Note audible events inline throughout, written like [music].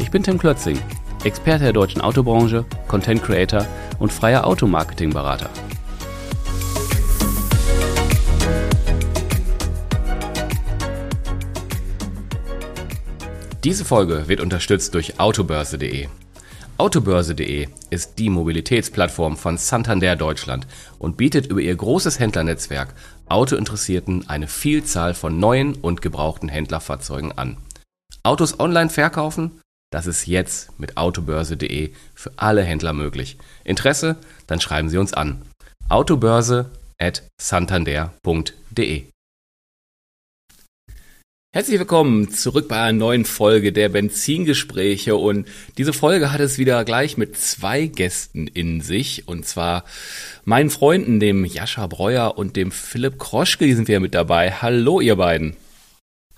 Ich bin Tim Klötzing, Experte der deutschen Autobranche, Content Creator und freier Automarketing-Berater. Diese Folge wird unterstützt durch autobörse.de. Autobörse.de ist die Mobilitätsplattform von Santander Deutschland und bietet über ihr großes Händlernetzwerk Autointeressierten eine Vielzahl von neuen und gebrauchten Händlerfahrzeugen an. Autos online verkaufen? Das ist jetzt mit autobörse.de für alle Händler möglich. Interesse? Dann schreiben Sie uns an. autobörse at santander.de Herzlich willkommen zurück bei einer neuen Folge der Benzingespräche und diese Folge hat es wieder gleich mit zwei Gästen in sich und zwar meinen Freunden, dem Jascha Breuer und dem Philipp Kroschke, die sind wieder mit dabei. Hallo ihr beiden.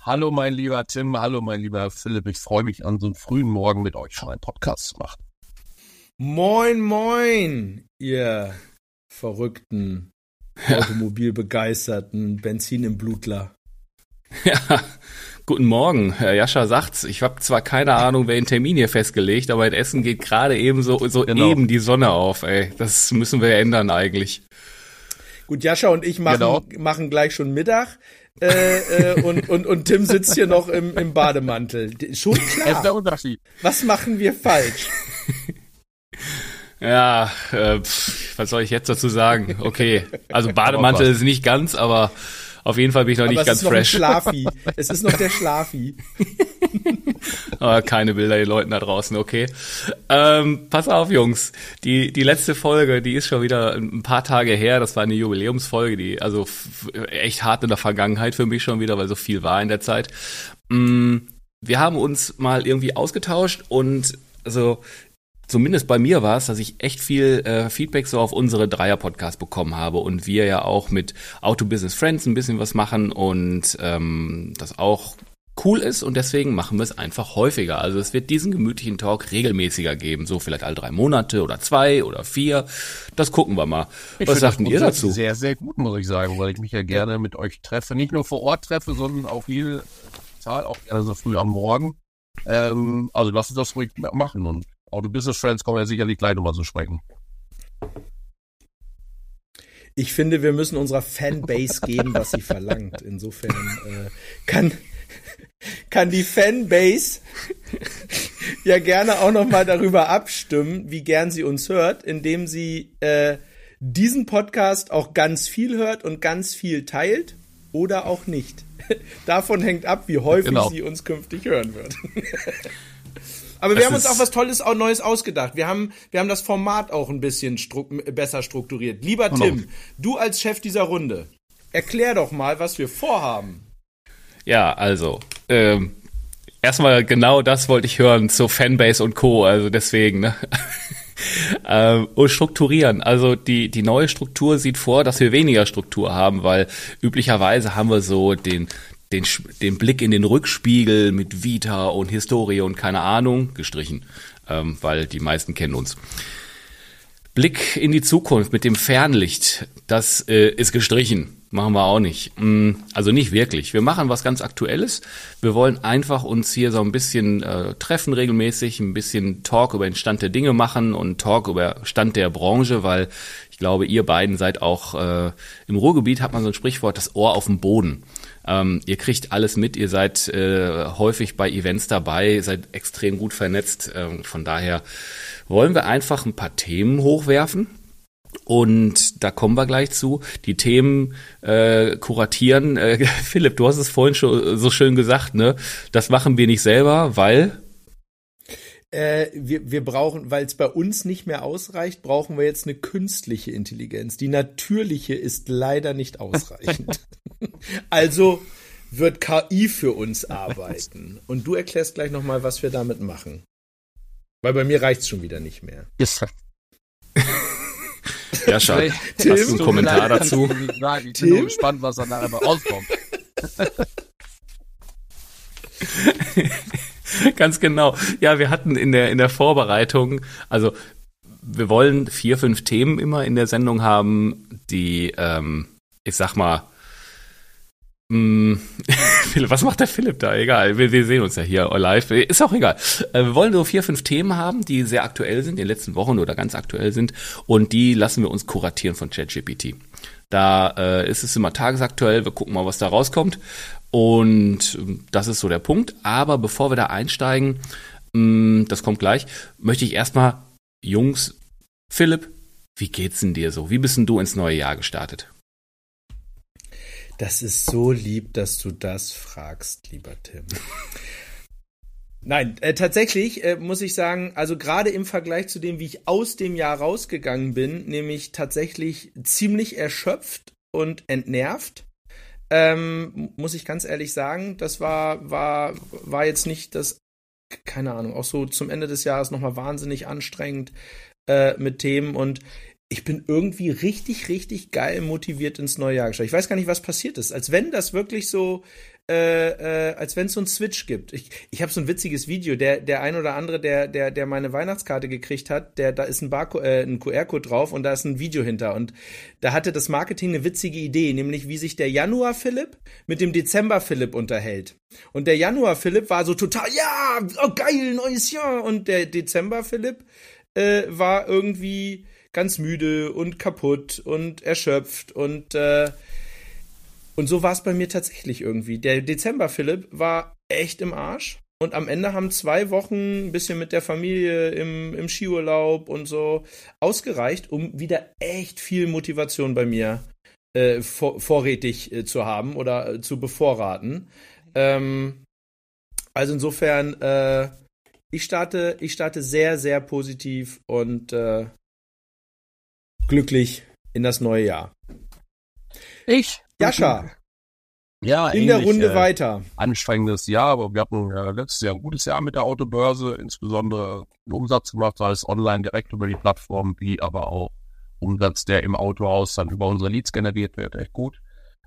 Hallo mein lieber Tim, hallo mein lieber Philipp, ich freue mich an so einem frühen Morgen mit euch schon einen Podcast zu machen. Moin, moin, ihr verrückten, [laughs] automobilbegeisterten Benzin im Blutler. [laughs] Ja, guten Morgen. Herr Jascha sagt's. Ich habe zwar keine Ahnung, wer den Termin hier festgelegt, aber in Essen geht gerade eben so, so genau. eben die Sonne auf. Ey, das müssen wir ändern eigentlich. Gut, Jascha und ich machen, genau. machen gleich schon Mittag. Äh, äh, und, und, und Tim sitzt hier noch im, im Bademantel. Schon klar. Das ist der Unterschied. Was machen wir falsch? Ja, äh, pff, was soll ich jetzt dazu sagen? Okay, also Bademantel ist nicht ganz, aber auf jeden Fall bin ich noch Aber nicht ganz fresh. Es ist noch Schlafi. Es ist noch der Schlafi. [laughs] Aber keine Bilder den Leuten da draußen, okay. Ähm, pass auf, Jungs. Die, die letzte Folge, die ist schon wieder ein paar Tage her. Das war eine Jubiläumsfolge, die also echt hart in der Vergangenheit für mich schon wieder, weil so viel war in der Zeit. Mm, wir haben uns mal irgendwie ausgetauscht und also zumindest bei mir war es, dass ich echt viel äh, Feedback so auf unsere Dreier-Podcast bekommen habe und wir ja auch mit Auto Business Friends ein bisschen was machen und ähm, das auch cool ist und deswegen machen wir es einfach häufiger. Also es wird diesen gemütlichen Talk regelmäßiger geben, so vielleicht alle drei Monate oder zwei oder vier. Das gucken wir mal. Ich was sagten ihr dazu? Sehr, sehr gut, muss ich sagen, weil ich mich ja gerne mit euch treffe. Nicht nur vor Ort treffe, sondern auch viel Zahl, auch gerne so früh am Morgen. Ähm, also lasst uns das ruhig machen und Auto Business Friends kommen ja sicherlich gleich nochmal zu sprechen. Ich finde, wir müssen unserer Fanbase geben, was sie verlangt. Insofern äh, kann, kann die Fanbase ja gerne auch nochmal darüber abstimmen, wie gern sie uns hört, indem sie äh, diesen Podcast auch ganz viel hört und ganz viel teilt oder auch nicht. Davon hängt ab, wie häufig genau. sie uns künftig hören wird. Aber wir haben uns auch was Tolles, auch Neues ausgedacht. Wir haben, wir haben das Format auch ein bisschen stru besser strukturiert. Lieber oh Tim, du als Chef dieser Runde, erklär doch mal, was wir vorhaben. Ja, also, ähm, erstmal genau das wollte ich hören zur Fanbase und Co. Also deswegen, ne? [laughs] ähm, und strukturieren. Also die, die neue Struktur sieht vor, dass wir weniger Struktur haben, weil üblicherweise haben wir so den, den, den Blick in den Rückspiegel mit Vita und Historie und keine Ahnung gestrichen, ähm, weil die meisten kennen uns. Blick in die Zukunft mit dem Fernlicht, das äh, ist gestrichen. Machen wir auch nicht. Mm, also nicht wirklich. Wir machen was ganz Aktuelles. Wir wollen einfach uns hier so ein bisschen äh, treffen regelmäßig, ein bisschen Talk über den Stand der Dinge machen und Talk über Stand der Branche, weil ich glaube, ihr beiden seid auch äh, im Ruhrgebiet hat man so ein Sprichwort, das Ohr auf dem Boden. Ähm, ihr kriegt alles mit, ihr seid äh, häufig bei Events dabei, seid extrem gut vernetzt. Ähm, von daher wollen wir einfach ein paar Themen hochwerfen. Und da kommen wir gleich zu. Die Themen äh, kuratieren. Äh, [laughs] Philipp, du hast es vorhin schon so schön gesagt, ne? Das machen wir nicht selber, weil äh, wir, wir brauchen, weil es bei uns nicht mehr ausreicht, brauchen wir jetzt eine künstliche Intelligenz. Die natürliche ist leider nicht ausreichend. [laughs] also wird KI für uns arbeiten. Und du erklärst gleich nochmal, was wir damit machen. Weil bei mir reicht's schon wieder nicht mehr. Yes. [laughs] ja, schade. Tim, Hast du einen Kommentar dazu? Ich, sagen. ich bin nur gespannt, was da nachher rauskommt. [laughs] Ganz genau. Ja, wir hatten in der, in der Vorbereitung, also wir wollen vier, fünf Themen immer in der Sendung haben, die, ähm, ich sag mal, [laughs] was macht der Philipp da? Egal, wir, wir, sehen uns ja hier live. Ist auch egal. Äh, wir wollen so vier, fünf Themen haben, die sehr aktuell sind, in den letzten Wochen oder ganz aktuell sind. Und die lassen wir uns kuratieren von ChatGPT. Da äh, ist es immer tagesaktuell. Wir gucken mal, was da rauskommt. Und ähm, das ist so der Punkt. Aber bevor wir da einsteigen, mh, hm, das kommt gleich, möchte ich erstmal Jungs, Philipp, wie geht's denn dir so? Wie bist denn du ins neue Jahr gestartet? Das ist so lieb, dass du das fragst, lieber Tim. [laughs] Nein, äh, tatsächlich äh, muss ich sagen, also gerade im Vergleich zu dem, wie ich aus dem Jahr rausgegangen bin, nämlich tatsächlich ziemlich erschöpft und entnervt. Ähm, muss ich ganz ehrlich sagen, das war, war, war jetzt nicht das keine Ahnung, auch so zum Ende des Jahres nochmal wahnsinnig anstrengend äh, mit Themen und ich bin irgendwie richtig, richtig geil motiviert ins neue Jahr gestartet. Ich weiß gar nicht, was passiert ist. Als wenn das wirklich so, äh, äh, als wenn es so einen Switch gibt. Ich, ich habe so ein witziges Video. Der, der ein oder andere, der, der, der meine Weihnachtskarte gekriegt hat, der, da ist ein, äh, ein QR-Code drauf und da ist ein Video hinter. Und da hatte das Marketing eine witzige Idee, nämlich wie sich der Januar Philipp mit dem Dezember Philipp unterhält. Und der Januar Philipp war so total, ja, oh geil, neues Jahr. Und der Dezember Philipp äh, war irgendwie ganz müde und kaputt und erschöpft und äh, und so war es bei mir tatsächlich irgendwie. Der Dezember Philipp war echt im Arsch und am Ende haben zwei Wochen ein bisschen mit der Familie im, im Skiurlaub und so ausgereicht, um wieder echt viel Motivation bei mir äh, vor, vorrätig äh, zu haben oder äh, zu bevorraten. Ähm, also insofern, äh, ich starte, ich starte sehr, sehr positiv und äh, glücklich in das neue Jahr. Ich? Jascha. Ja, in der Runde äh, weiter. Anstrengendes Jahr, aber wir hatten äh, letztes Jahr ein gutes Jahr mit der Autobörse, insbesondere einen Umsatz gemacht, sei es online direkt über die Plattform, wie aber auch Umsatz, der im Autohaus dann über unsere Leads generiert wird, echt gut.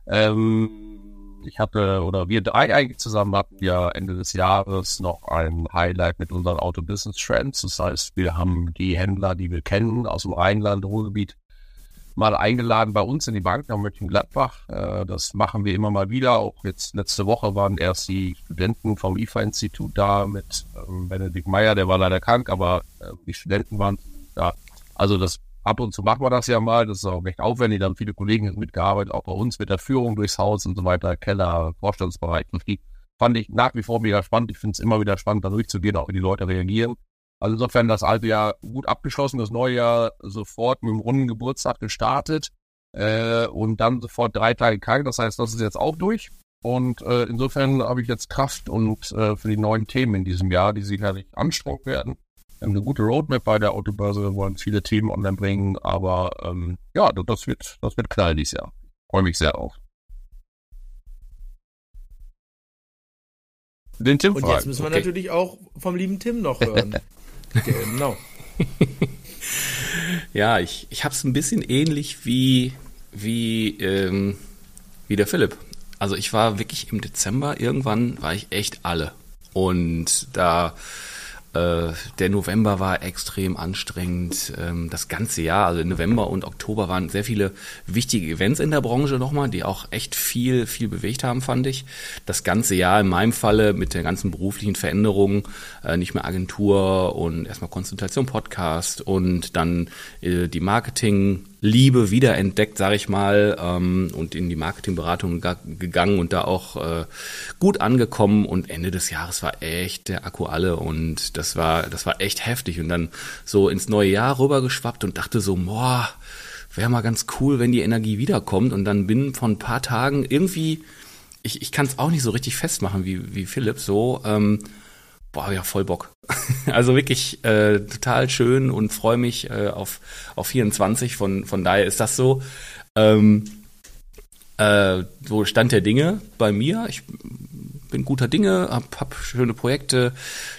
Ähm, ich hatte, oder wir drei eigentlich zusammen hatten ja Ende des Jahres noch ein Highlight mit unseren Auto-Business Trends. Das heißt, wir haben die Händler, die wir kennen aus dem Rheinland, Ruhrgebiet, mal eingeladen bei uns in die Bank nach Mönchengladbach. Äh, das machen wir immer mal wieder. Auch jetzt letzte Woche waren erst die Studenten vom IFA-Institut da mit ähm, Benedikt Meyer, der war leider krank, aber äh, die Studenten waren da. Also das ab und zu machen wir das ja mal. Das ist auch recht aufwendig. Da haben viele Kollegen mitgearbeitet, auch bei uns mit der Führung durchs Haus und so weiter, Keller, Vorstandsbereich. Die fand ich nach wie vor mega spannend. Ich finde es immer wieder spannend, da durchzugehen, auch wie die Leute reagieren. Also insofern das alte Jahr gut abgeschlossen, das neue Jahr sofort mit dem runden Geburtstag gestartet äh, und dann sofort drei Tage krank. Das heißt, das ist jetzt auch durch. Und äh, insofern habe ich jetzt Kraft und äh, für die neuen Themen in diesem Jahr, die sicherlich anstrengend werden. Wir haben eine gute Roadmap bei der Autobörse, wir wollen viele Themen online bringen, aber ähm, ja, das wird, das wird knall dieses Jahr. Freue mich sehr auf. Den Tim Und jetzt müssen wir okay. natürlich auch vom lieben Tim noch hören. [laughs] Genau. [laughs] ja, ich, ich habe es ein bisschen ähnlich wie, wie, ähm, wie der Philipp. Also ich war wirklich im Dezember, irgendwann war ich echt alle. Und da der November war extrem anstrengend. Ähm, das ganze Jahr, also November und Oktober waren sehr viele wichtige Events in der Branche nochmal, die auch echt viel, viel bewegt haben, fand ich. Das ganze Jahr in meinem Falle mit der ganzen beruflichen Veränderung, äh, nicht mehr Agentur und erstmal Konsultation Podcast und dann äh, die Marketing Liebe wiederentdeckt, sage ich mal, ähm, und in die Marketingberatung gegangen und da auch äh, gut angekommen. Und Ende des Jahres war echt der Akku alle und das war, das war echt heftig. Und dann so ins neue Jahr rübergeschwappt und dachte so, boah, wäre mal ganz cool, wenn die Energie wiederkommt. Und dann bin von ein paar Tagen irgendwie, ich, ich kann es auch nicht so richtig festmachen wie, wie Philipp, so, ähm, boah, ja, voll Bock. [laughs] also wirklich äh, total schön und freue mich äh, auf, auf 24. Von, von daher ist das so. Ähm, äh, so Stand der Dinge bei mir. Ich bin guter Dinge, hab, hab schöne Projekte,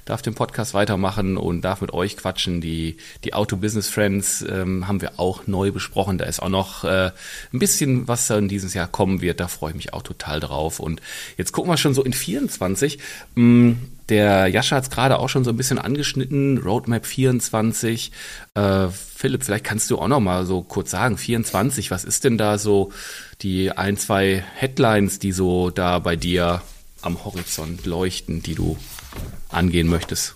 darf den Podcast weitermachen und darf mit euch quatschen. Die, die Auto Business Friends ähm, haben wir auch neu besprochen. Da ist auch noch äh, ein bisschen, was dann dieses Jahr kommen wird. Da freue ich mich auch total drauf. Und jetzt gucken wir schon so in 24. Mh, der Jascha hat es gerade auch schon so ein bisschen angeschnitten, Roadmap 24. Äh, Philipp, vielleicht kannst du auch noch mal so kurz sagen, 24, was ist denn da so die ein, zwei Headlines, die so da bei dir am Horizont leuchten, die du angehen möchtest?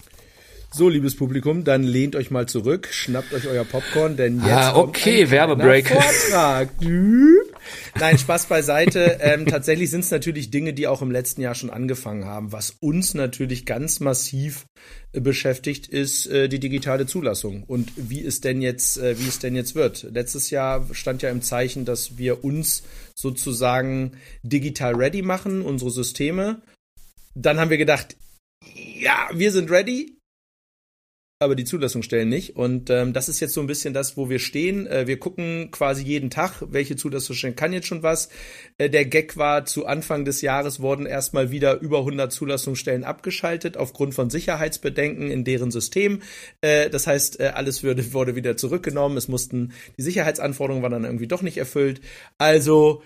So, liebes Publikum, dann lehnt euch mal zurück, schnappt euch euer Popcorn, denn jetzt ah, okay, Werbebreak. Vortrag. [laughs] Nein, Spaß beiseite. Ähm, tatsächlich sind es natürlich Dinge, die auch im letzten Jahr schon angefangen haben. Was uns natürlich ganz massiv äh, beschäftigt, ist äh, die digitale Zulassung und wie es denn jetzt, äh, wie es denn jetzt wird. Letztes Jahr stand ja im Zeichen, dass wir uns sozusagen digital ready machen, unsere Systeme. Dann haben wir gedacht, ja, wir sind ready aber die Zulassungsstellen nicht. Und ähm, das ist jetzt so ein bisschen das, wo wir stehen. Äh, wir gucken quasi jeden Tag, welche Zulassungsstellen kann jetzt schon was. Äh, der Gag war, zu Anfang des Jahres wurden erstmal wieder über 100 Zulassungsstellen abgeschaltet aufgrund von Sicherheitsbedenken in deren System. Äh, das heißt, äh, alles würde, wurde wieder zurückgenommen. Es mussten, die Sicherheitsanforderungen waren dann irgendwie doch nicht erfüllt. Also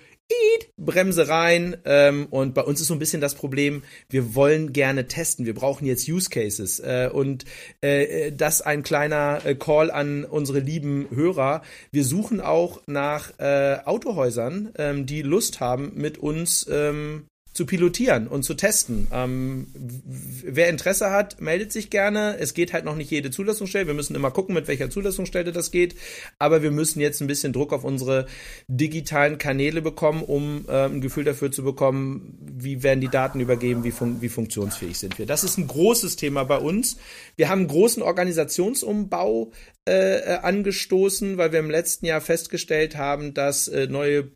Bremse rein. Ähm, und bei uns ist so ein bisschen das Problem, wir wollen gerne testen. Wir brauchen jetzt Use Cases. Äh, und äh, das ein kleiner äh, Call an unsere lieben Hörer. Wir suchen auch nach äh, Autohäusern, ähm, die Lust haben, mit uns ähm, zu pilotieren und zu testen. Ähm, wer Interesse hat, meldet sich gerne. Es geht halt noch nicht jede Zulassungsstelle. Wir müssen immer gucken, mit welcher Zulassungsstelle das geht. Aber wir müssen jetzt ein bisschen Druck auf unsere digitalen Kanäle bekommen, um äh, ein Gefühl dafür zu bekommen, wie werden die Daten übergeben, wie, fun wie funktionsfähig sind wir. Das ist ein großes Thema bei uns. Wir haben einen großen Organisationsumbau äh, äh angestoßen, weil wir im letzten Jahr festgestellt haben, dass äh, neue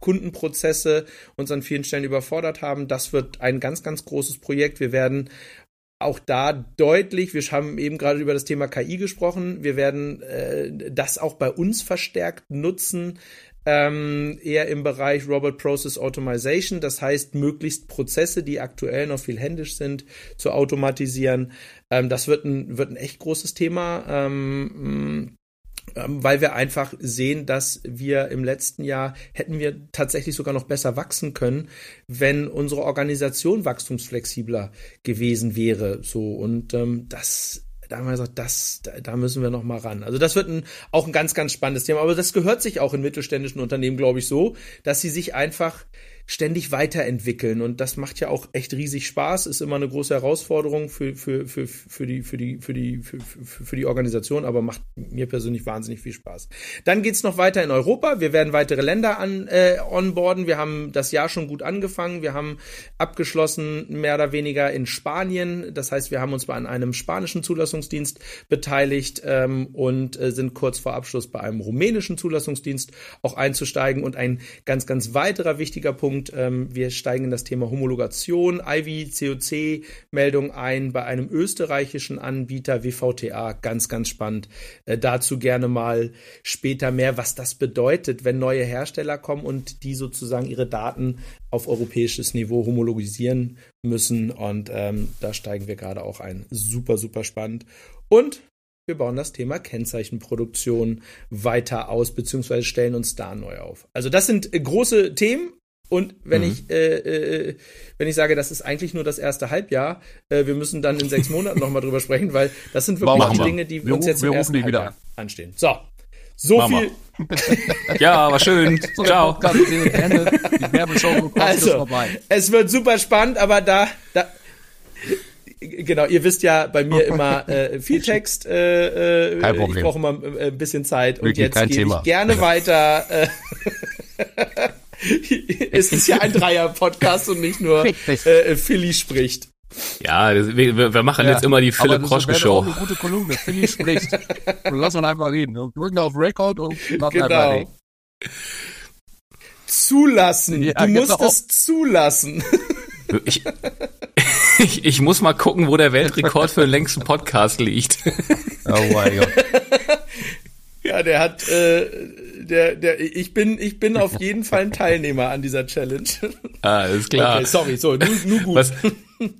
Kundenprozesse uns an vielen Stellen überfordert haben. Das wird ein ganz, ganz großes Projekt. Wir werden auch da deutlich, wir haben eben gerade über das Thema KI gesprochen, wir werden äh, das auch bei uns verstärkt nutzen, ähm, eher im Bereich Robot Process Automation, das heißt möglichst Prozesse, die aktuell noch viel händisch sind, zu automatisieren. Ähm, das wird ein, wird ein echt großes Thema. Ähm, weil wir einfach sehen, dass wir im letzten Jahr hätten wir tatsächlich sogar noch besser wachsen können, wenn unsere Organisation wachstumsflexibler gewesen wäre. So und ähm, das da haben wir gesagt, das, da, da müssen wir noch mal ran. Also das wird ein, auch ein ganz, ganz spannendes Thema. Aber das gehört sich auch in mittelständischen Unternehmen, glaube ich, so, dass sie sich einfach ständig weiterentwickeln. Und das macht ja auch echt riesig Spaß, ist immer eine große Herausforderung für, für, für, für, die, für, die, für, die, für, die Organisation, aber macht mir persönlich wahnsinnig viel Spaß. Dann geht's noch weiter in Europa. Wir werden weitere Länder an, äh, onboarden. Wir haben das Jahr schon gut angefangen. Wir haben abgeschlossen, mehr oder weniger in Spanien. Das heißt, wir haben uns bei einem spanischen Zulassungsdienst beteiligt ähm, und äh, sind kurz vor Abschluss bei einem rumänischen Zulassungsdienst auch einzusteigen. Und ein ganz, ganz weiterer wichtiger Punkt, Punkt. Ähm, wir steigen in das Thema Homologation, IV, COC-Meldung ein bei einem österreichischen Anbieter WVTA. Ganz, ganz spannend. Äh, dazu gerne mal später mehr, was das bedeutet, wenn neue Hersteller kommen und die sozusagen ihre Daten auf europäisches Niveau homologisieren müssen. Und ähm, da steigen wir gerade auch ein. Super, super spannend. Und wir bauen das Thema Kennzeichenproduktion weiter aus, beziehungsweise stellen uns da neu auf. Also das sind große Themen, und wenn mhm. ich äh, äh, wenn ich sage, das ist eigentlich nur das erste Halbjahr, äh, wir müssen dann in sechs Monaten nochmal drüber sprechen, weil das sind wirklich die Dinge, die wir, uns jetzt im ersten Halbjahr an. anstehen. So, so Mama. viel. [laughs] ja, war schön. [laughs] Ciao. also, es wird super spannend, aber da, da genau, ihr wisst ja bei mir immer äh, viel Text. Äh, äh, Kein Problem. Ich brauche immer äh, ein bisschen Zeit und Wirklich jetzt gehe ich gerne weiter. [laughs] [laughs] Es ist ja ein Dreier-Podcast und nicht nur äh, Philly spricht. Ja, das, wir, wir machen ja, jetzt immer die Philipp Kroschke Show. eine gute Kolumne. Philly spricht. [laughs] Und lass uns einfach reden. Wir drücken auf Record und machen genau. einfach reden. Zulassen. Ja, du musst genau. es zulassen. Ich, [laughs] ich, ich muss mal gucken, wo der Weltrekord für den längsten Podcast liegt. Oh mein Gott. Ja, der hat äh, der, der, ich bin, ich bin auf [laughs] jeden Fall ein Teilnehmer an dieser Challenge. Ah, ist klar. Okay, sorry, so, nur, nur gut. Was,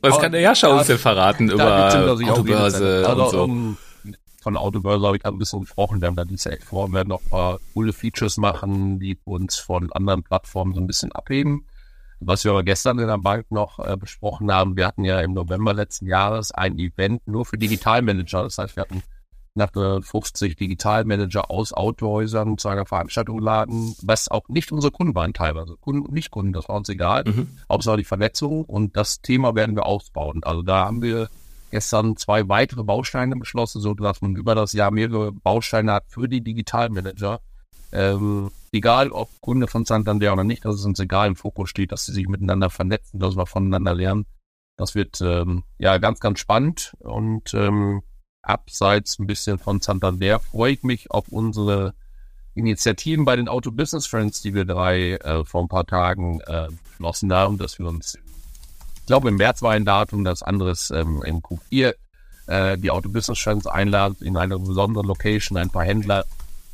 was kann der Jascha uns denn verraten über Autobörse also, und so? Um, von Autobörse habe ich ein bisschen gesprochen. Wir haben da diese vor, werden noch ein paar coole Features machen, die uns von anderen Plattformen so ein bisschen abheben. Was wir aber gestern in der Bank noch äh, besprochen haben, wir hatten ja im November letzten Jahres ein Event nur für Digitalmanager. Das heißt, wir hatten knapp 50 Digitalmanager aus Autohäusern zu einer Veranstaltung laden, was auch nicht unsere Kunden waren teilweise. Kunden und Nicht-Kunden, das war uns egal. Mhm. Hauptsache die Vernetzung und das Thema werden wir ausbauen. Also da haben wir gestern zwei weitere Bausteine beschlossen, so dass man über das Jahr mehrere Bausteine hat für die Digitalmanager. Ähm, egal ob Kunde von Santander oder nicht, dass es uns egal im Fokus steht, dass sie sich miteinander vernetzen, dass wir voneinander lernen. Das wird ähm, ja ganz, ganz spannend und ähm, abseits ein bisschen von Santander freue ich mich auf unsere Initiativen bei den Auto Business Friends, die wir drei äh, vor ein paar Tagen äh, haben, dass wir uns, ich glaube im März war ein Datum, das anderes ähm, im Q4 äh, die Auto Business Friends einladen in einer besonderen Location, ein paar Händler,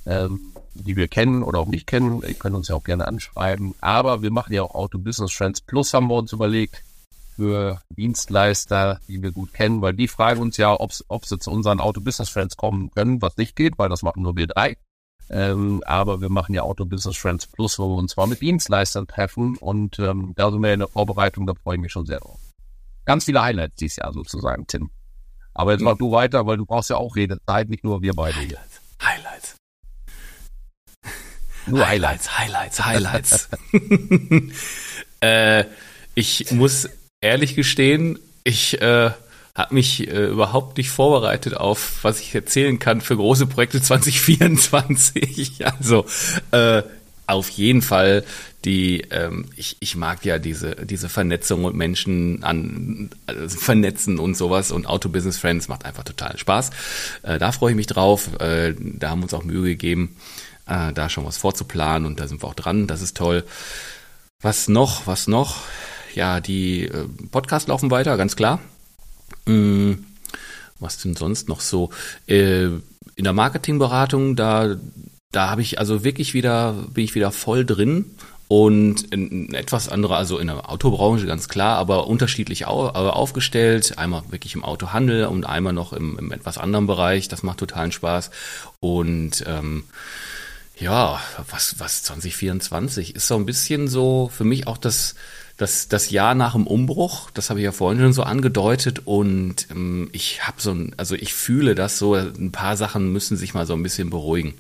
ähm, die wir kennen oder auch nicht kennen. Ihr könnt uns ja auch gerne anschreiben. Aber wir machen ja auch Auto Business Friends Plus haben wir uns überlegt für Dienstleister, die wir gut kennen, weil die fragen uns ja, ob, ob sie zu unseren Auto-Business-Friends kommen können, was nicht geht, weil das machen nur wir drei. Ähm, aber wir machen ja Auto-Business Friends Plus, wo wir uns zwar mit Dienstleistern treffen und ähm, da sind wir in der Vorbereitung, da freue ich mich schon sehr drauf. Ganz viele Highlights dieses Jahr sozusagen, Tim. Aber jetzt mach du weiter, weil du brauchst ja auch Redezeit, nicht nur wir beide hier. Highlights. [laughs] Nur Highlights, Highlights, Highlights. Highlights. [laughs] äh, ich muss ehrlich gestehen, ich äh, habe mich äh, überhaupt nicht vorbereitet auf, was ich erzählen kann für große Projekte [laughs] 2024. [laughs] Also äh, auf jeden Fall die, ähm, ich, ich mag ja diese, diese Vernetzung und Menschen an also vernetzen und sowas und Auto Business Friends macht einfach total Spaß. Äh, da freue ich mich drauf. Äh, da haben wir uns auch Mühe gegeben, äh, da schon was vorzuplanen und da sind wir auch dran. Das ist toll. Was noch? Was noch? Ja, die äh, Podcasts laufen weiter, ganz klar. Hm, was denn sonst noch so? Äh, in der Marketingberatung, da, da habe ich also wirklich wieder, bin ich wieder voll drin und in, etwas andere, also in der Autobranche ganz klar, aber unterschiedlich äh, aufgestellt. Einmal wirklich im Autohandel und einmal noch im, im etwas anderen Bereich. Das macht totalen Spaß. Und ähm, ja, was, was 2024 ist so ein bisschen so für mich auch das das, das Jahr nach dem Umbruch, das habe ich ja vorhin schon so angedeutet und ähm, ich habe so ein, also ich fühle das so, ein paar Sachen müssen sich mal so ein bisschen beruhigen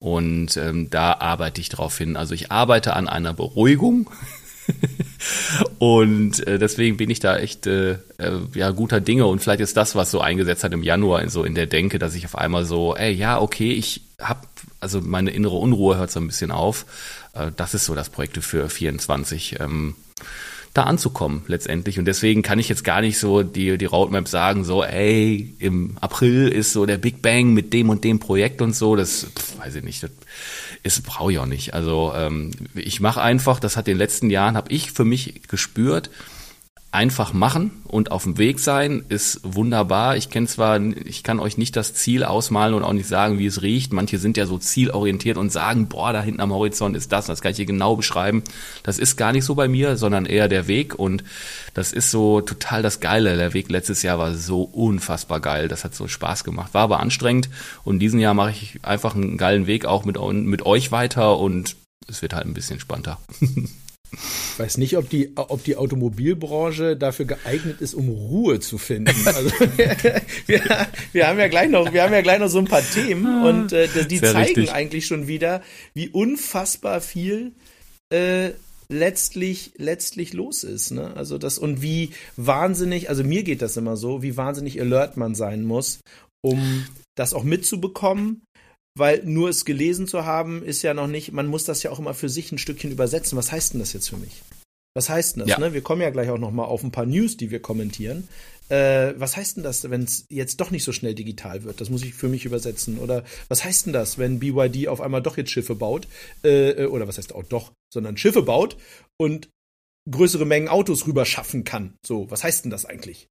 und ähm, da arbeite ich drauf hin. Also ich arbeite an einer Beruhigung [laughs] und äh, deswegen bin ich da echt äh, äh, ja guter Dinge und vielleicht ist das, was so eingesetzt hat im Januar so in der Denke, dass ich auf einmal so, ey ja okay, ich habe also meine innere Unruhe hört so ein bisschen auf. Äh, das ist so das Projekt für 24. Ähm, da anzukommen letztendlich. Und deswegen kann ich jetzt gar nicht so die, die Roadmap sagen, so, ey, im April ist so der Big Bang mit dem und dem Projekt und so. Das pf, weiß ich nicht. Das ist brauche ich auch nicht. Also ähm, ich mache einfach, das hat in den letzten Jahren, habe ich für mich gespürt, einfach machen und auf dem Weg sein ist wunderbar. Ich kenne zwar, ich kann euch nicht das Ziel ausmalen und auch nicht sagen, wie es riecht. Manche sind ja so zielorientiert und sagen, boah, da hinten am Horizont ist das. Das kann ich hier genau beschreiben. Das ist gar nicht so bei mir, sondern eher der Weg und das ist so total das Geile. Der Weg letztes Jahr war so unfassbar geil. Das hat so Spaß gemacht. War aber anstrengend und diesen Jahr mache ich einfach einen geilen Weg auch mit, mit euch weiter und es wird halt ein bisschen spannender. [laughs] Ich weiß nicht, ob die, ob die Automobilbranche dafür geeignet ist, um Ruhe zu finden. [laughs] Also, wir, wir, haben ja gleich noch, wir haben ja gleich noch so ein paar Themen ah, und äh, die Sehr zeigen richtig. eigentlich schon wieder, wie unfassbar viel äh, letztlich letztlich los ist. Ne? Also das und wie wahnsinnig, also mir geht das immer so, wie wahnsinnig alert man sein muss, um das auch mitzubekommen weil nur es gelesen zu haben, ist ja noch nicht, man muss das ja auch immer für sich ein Stückchen übersetzen. Was heißt denn das jetzt für mich? Was heißt denn das? Ja. Ne? Wir kommen ja gleich auch noch mal auf ein paar News, die wir kommentieren. Äh, was heißt denn das, wenn es jetzt doch nicht so schnell digital wird? Das muss ich für mich übersetzen. Oder was heißt denn das, wenn BYD auf einmal doch jetzt Schiffe baut? Äh, äh, oder was heißt auch doch, sondern Schiffe baut und größere Mengen Autos rüber schaffen kann? So, was heißt denn das eigentlich?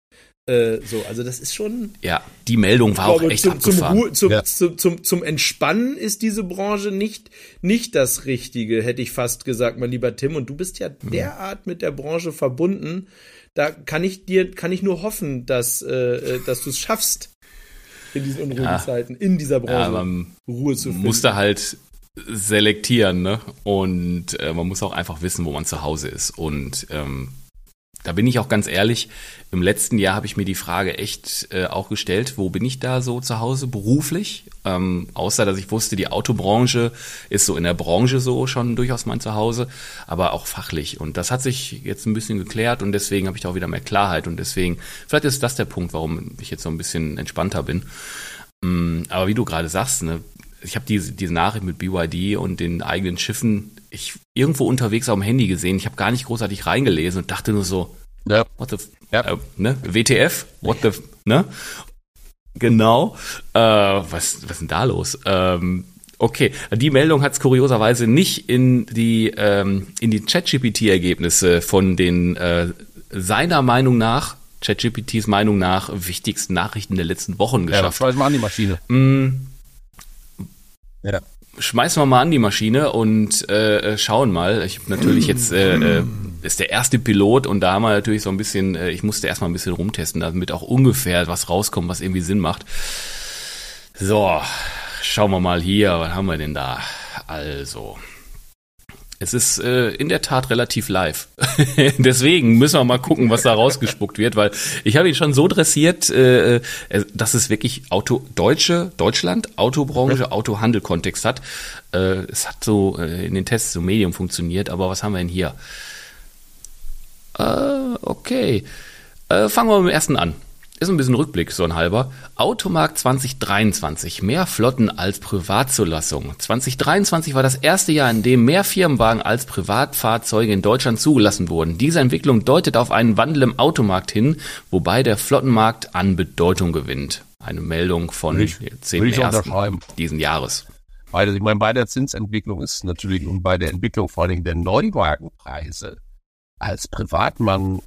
Äh, so, also das ist schon. Ja, die Meldung war glaube, auch echt zum, abgefahren. Zum, zum, ja. zum, zum, zum Entspannen ist diese Branche nicht, nicht das Richtige, hätte ich fast gesagt, mein lieber Tim. Und du bist ja mhm. derart mit der Branche verbunden. Da kann ich dir, kann ich nur hoffen, dass, äh, äh dass du es schaffst, in diesen unruhigen ja. Zeiten, in dieser Branche ja, Ruhe zu finden. Musste halt selektieren, ne? Und äh, man muss auch einfach wissen, wo man zu Hause ist. Und ähm, da bin ich auch ganz ehrlich, im letzten Jahr habe ich mir die Frage echt äh, auch gestellt, wo bin ich da so zu Hause beruflich? Ähm, außer dass ich wusste, die Autobranche ist so in der Branche so schon durchaus mein Zuhause, aber auch fachlich. Und das hat sich jetzt ein bisschen geklärt und deswegen habe ich da auch wieder mehr Klarheit und deswegen, vielleicht ist das der Punkt, warum ich jetzt so ein bisschen entspannter bin. Ähm, aber wie du gerade sagst, ne, ich habe diese, diese Nachricht mit BYD und den eigenen Schiffen ich irgendwo unterwegs auf dem Handy gesehen. Ich habe gar nicht großartig reingelesen und dachte nur so, ja. what the, ja. Äh, ne? WTF? What the, ne? Genau. Äh, was, was ist denn da los? Ähm, okay, die Meldung hat es kurioserweise nicht in die ähm, in die ChatGPT-Ergebnisse von den äh, seiner Meinung nach ChatGPTs Meinung nach wichtigsten Nachrichten der letzten Wochen geschafft. Ja, mal an die Maschine. Mm, ja schmeißen wir mal an die Maschine und äh, schauen mal. Ich habe natürlich jetzt äh, äh, ist der erste Pilot und da haben wir natürlich so ein bisschen, äh, ich musste erstmal ein bisschen rumtesten, damit auch ungefähr was rauskommt, was irgendwie Sinn macht. So, schauen wir mal hier, was haben wir denn da? Also, es ist äh, in der Tat relativ live. [laughs] Deswegen müssen wir mal gucken, was da rausgespuckt wird, weil ich habe ihn schon so dressiert, äh, äh, dass es wirklich Auto deutsche Deutschland Autobranche Autohandel Kontext hat. Äh, es hat so äh, in den Tests so Medium funktioniert, aber was haben wir denn hier? Äh, okay, äh, fangen wir mit dem ersten an ist ein bisschen Rückblick, so ein halber. Automarkt 2023. Mehr Flotten als Privatzulassung. 2023 war das erste Jahr, in dem mehr Firmenwagen als Privatfahrzeuge in Deutschland zugelassen wurden. Diese Entwicklung deutet auf einen Wandel im Automarkt hin, wobei der Flottenmarkt an Bedeutung gewinnt. Eine Meldung von ich, 10.1. diesen Jahres. Weil, ich meine, bei der Zinsentwicklung ist natürlich und bei der Entwicklung vor allem der Neuwagenpreise als Privatmann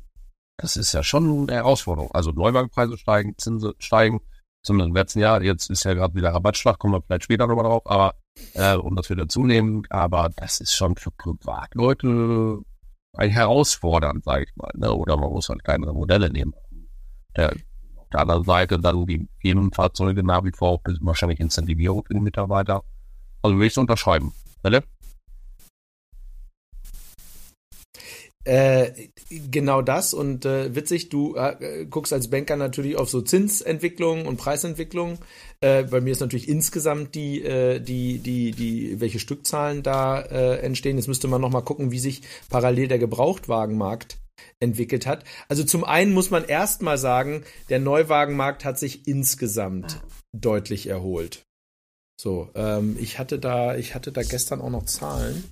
das ist ja schon eine Herausforderung. Also Neuwagenpreise steigen, Zinsen steigen, zumindest im letzten Jahr. Jetzt ist ja gerade wieder Rabattschlag, kommen wir vielleicht später nochmal drauf, aber äh, um das wieder zunehmen. Aber das ist schon für Privatleute ein herausfordernd, sage ich mal. Ne? Oder man muss halt kleinere Modelle nehmen. Der, auf der anderen Seite dann die Firmenfahrzeuge nach wie vor auch wahrscheinlich Incentivierung für die Mitarbeiter. Also will ich es unterschreiben. Philipp? Äh, genau das und äh, witzig, du äh, guckst als Banker natürlich auf so Zinsentwicklung und Preisentwicklung. Äh, bei mir ist natürlich insgesamt die, äh, die, die, die, welche Stückzahlen da äh, entstehen. Jetzt müsste man nochmal gucken, wie sich parallel der Gebrauchtwagenmarkt entwickelt hat. Also zum einen muss man erstmal sagen, der Neuwagenmarkt hat sich insgesamt deutlich erholt. So, ähm, ich hatte da, ich hatte da gestern auch noch Zahlen.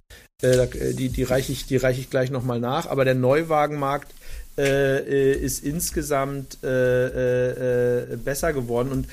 Äh, äh die die reiche ich, die reiche ich gleich nochmal nach. Aber der Neuwagenmarkt äh, äh ist insgesamt äh, äh, besser geworden. Und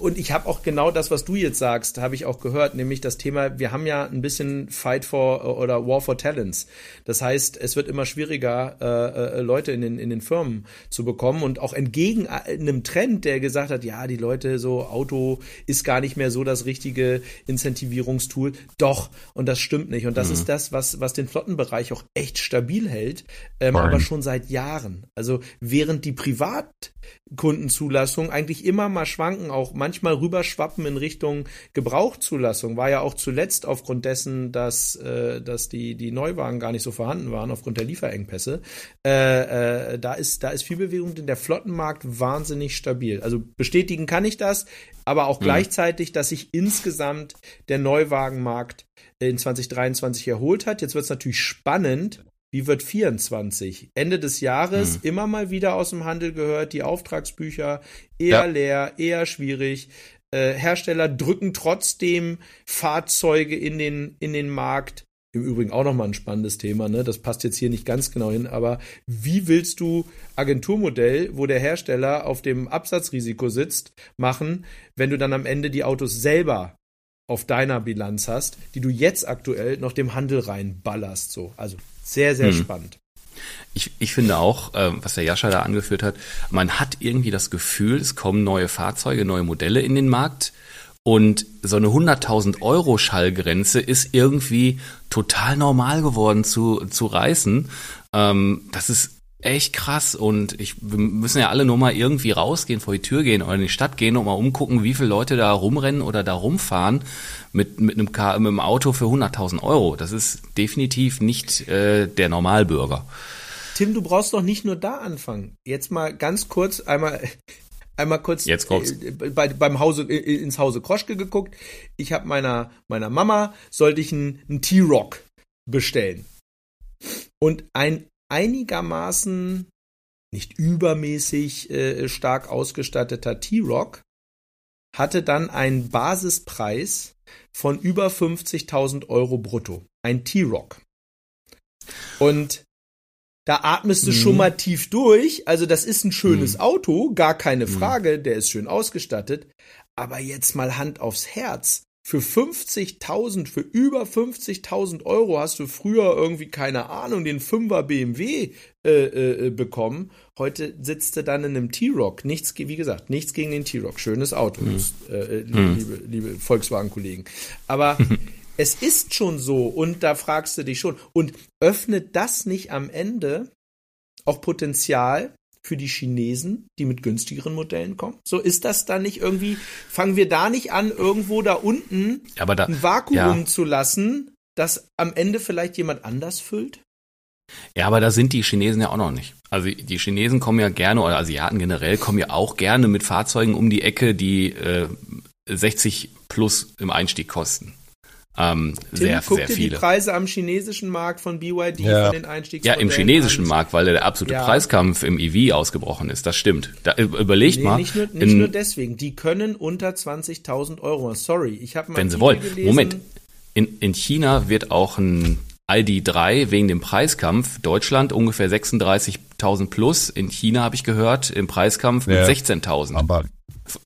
und ich habe auch genau das, was du jetzt sagst, habe ich auch gehört, nämlich das Thema, wir haben ja ein bisschen Fight for oder War for Talents. Das heißt, es wird immer schwieriger, äh, äh, Leute in den, in den Firmen zu bekommen und auch entgegen einem Trend, der gesagt hat, ja, die Leute so, Auto ist gar nicht mehr so das richtige Incentivierungstool. Doch, und das stimmt nicht. Und das mhm. ist das, was, was den Flottenbereich auch echt stabil hält, ähm, aber schon seit Jahren. Also während die Privatkundenzulassung eigentlich immer mal schwanken, auch manchmal rüberschwappen in Richtung Gebrauchzulassung. War ja auch zuletzt aufgrund dessen, dass, äh, dass die, die Neuwagen gar nicht so vorhanden waren, aufgrund der Lieferengpässe. Äh, äh, da, ist, da ist viel Bewegung, denn der Flottenmarkt wahnsinnig stabil. Also bestätigen kann ich das, aber auch mhm. gleichzeitig, dass sich insgesamt der Neuwagenmarkt in 2023 erholt hat. Jetzt wird es natürlich spannend, wie wird 24? Ende des Jahres hm. immer mal wieder aus dem Handel gehört, die Auftragsbücher eher ja. leer, eher schwierig. Äh, Hersteller drücken trotzdem Fahrzeuge in den, in den Markt. Im Übrigen auch nochmal ein spannendes Thema, ne? Das passt jetzt hier nicht ganz genau hin, aber wie willst du Agenturmodell, wo der Hersteller auf dem Absatzrisiko sitzt, machen, wenn du dann am Ende die Autos selber auf deiner Bilanz hast, die du jetzt aktuell noch dem Handel reinballerst, so. Also sehr, sehr hm. spannend. Ich, ich finde auch, äh, was der Jascha da angeführt hat, man hat irgendwie das Gefühl, es kommen neue Fahrzeuge, neue Modelle in den Markt und so eine 100.000 Euro Schallgrenze ist irgendwie total normal geworden zu, zu reißen. Ähm, das ist echt krass und ich, wir müssen ja alle nur mal irgendwie rausgehen, vor die Tür gehen oder in die Stadt gehen und mal umgucken, wie viele Leute da rumrennen oder da rumfahren mit, mit, einem, Car, mit einem Auto für 100.000 Euro. Das ist definitiv nicht äh, der Normalbürger. Tim, du brauchst doch nicht nur da anfangen. Jetzt mal ganz kurz einmal einmal kurz Jetzt kommt's. Äh, bei, beim Hause äh, ins Hause Kroschke geguckt. Ich habe meiner meiner Mama sollte ich einen, einen T-Rock bestellen. Und ein einigermaßen nicht übermäßig äh, stark ausgestatteter T-Rock hatte dann einen Basispreis von über 50.000 Euro brutto. Ein T-Rock. Und da atmest du mhm. schon mal tief durch. Also das ist ein schönes mhm. Auto, gar keine mhm. Frage, der ist schön ausgestattet. Aber jetzt mal Hand aufs Herz für 50.000, für über 50.000 Euro hast du früher irgendwie, keine Ahnung, den 5er BMW äh, äh, bekommen. Heute sitzt du dann in einem T-Rock. Nichts, wie gesagt, nichts gegen den T-Rock. Schönes Auto, mhm. äh, mhm. liebe, liebe Volkswagen-Kollegen. Aber [laughs] es ist schon so und da fragst du dich schon. Und öffnet das nicht am Ende auch Potenzial für die Chinesen, die mit günstigeren Modellen kommen? So ist das dann nicht irgendwie, fangen wir da nicht an, irgendwo da unten da, ein Vakuum ja. zu lassen, das am Ende vielleicht jemand anders füllt? Ja, aber da sind die Chinesen ja auch noch nicht. Also die Chinesen kommen ja gerne, oder Asiaten generell kommen ja auch gerne mit Fahrzeugen um die Ecke, die äh, 60 plus im Einstieg kosten. Ähm, Tim, sehr, guck sehr dir viele. die Preise am chinesischen Markt von BYD ja. von den Einstiegsmodellen Ja, im chinesischen an. Markt, weil der absolute ja. Preiskampf im EV ausgebrochen ist. Das stimmt. Da, überlegt nee, mal. Nicht, nur, nicht in, nur deswegen. Die können unter 20.000 Euro. Sorry, ich habe mal Wenn sie wollen. Gelesen. Moment. In, in China wird auch ein ID3 wegen dem Preiskampf. Deutschland ungefähr 36.000 plus. In China habe ich gehört, im Preiskampf ja. mit 16.000. Aber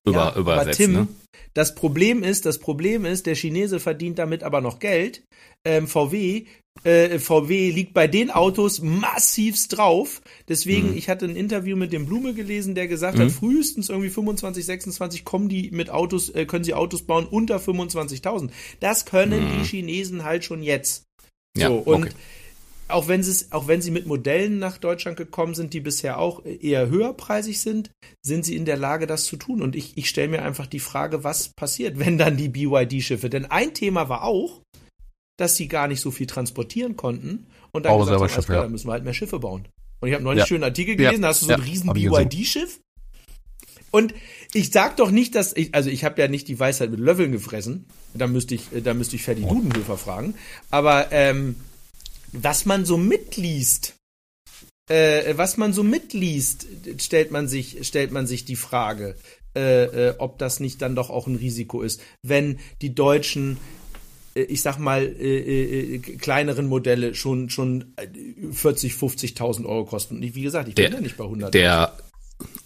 über, ja, übersetzt. Aber Tim, ne? Das Problem ist, das Problem ist, der Chinese verdient damit aber noch Geld. Ähm, VW, äh, VW liegt bei den Autos massivst drauf. Deswegen, mhm. ich hatte ein Interview mit dem Blume gelesen, der gesagt mhm. hat, frühestens irgendwie 25, 26 kommen die mit Autos, äh, können sie Autos bauen unter 25.000. Das können mhm. die Chinesen halt schon jetzt. So, ja, okay. und auch wenn sie auch wenn sie mit Modellen nach Deutschland gekommen sind, die bisher auch eher höherpreisig sind, sind sie in der Lage, das zu tun. Und ich, ich stelle mir einfach die Frage, was passiert, wenn dann die BYD-Schiffe? Denn ein Thema war auch, dass sie gar nicht so viel transportieren konnten und dann auch gesagt haben, Schiff, ja. müssen wir halt mehr Schiffe bauen. Und ich habe neulich ja. einen schönen Artikel gelesen, ja. da hast du so ein riesen BYD-Schiff. Und ich sag doch nicht, dass ich, also ich habe ja nicht die Weisheit mit Löffeln gefressen. Da müsste ich, da müsste ich Ferdi oh. Dudenhöfer fragen. Aber ähm, was man so mitliest, äh, was man so mitliest, stellt man sich, stellt man sich die Frage, äh, äh, ob das nicht dann doch auch ein Risiko ist, wenn die Deutschen äh, ich sag mal, äh, äh, kleineren Modelle schon, schon 40, 50.000 Euro kosten. Und wie gesagt, ich bin ja nicht bei 100. Der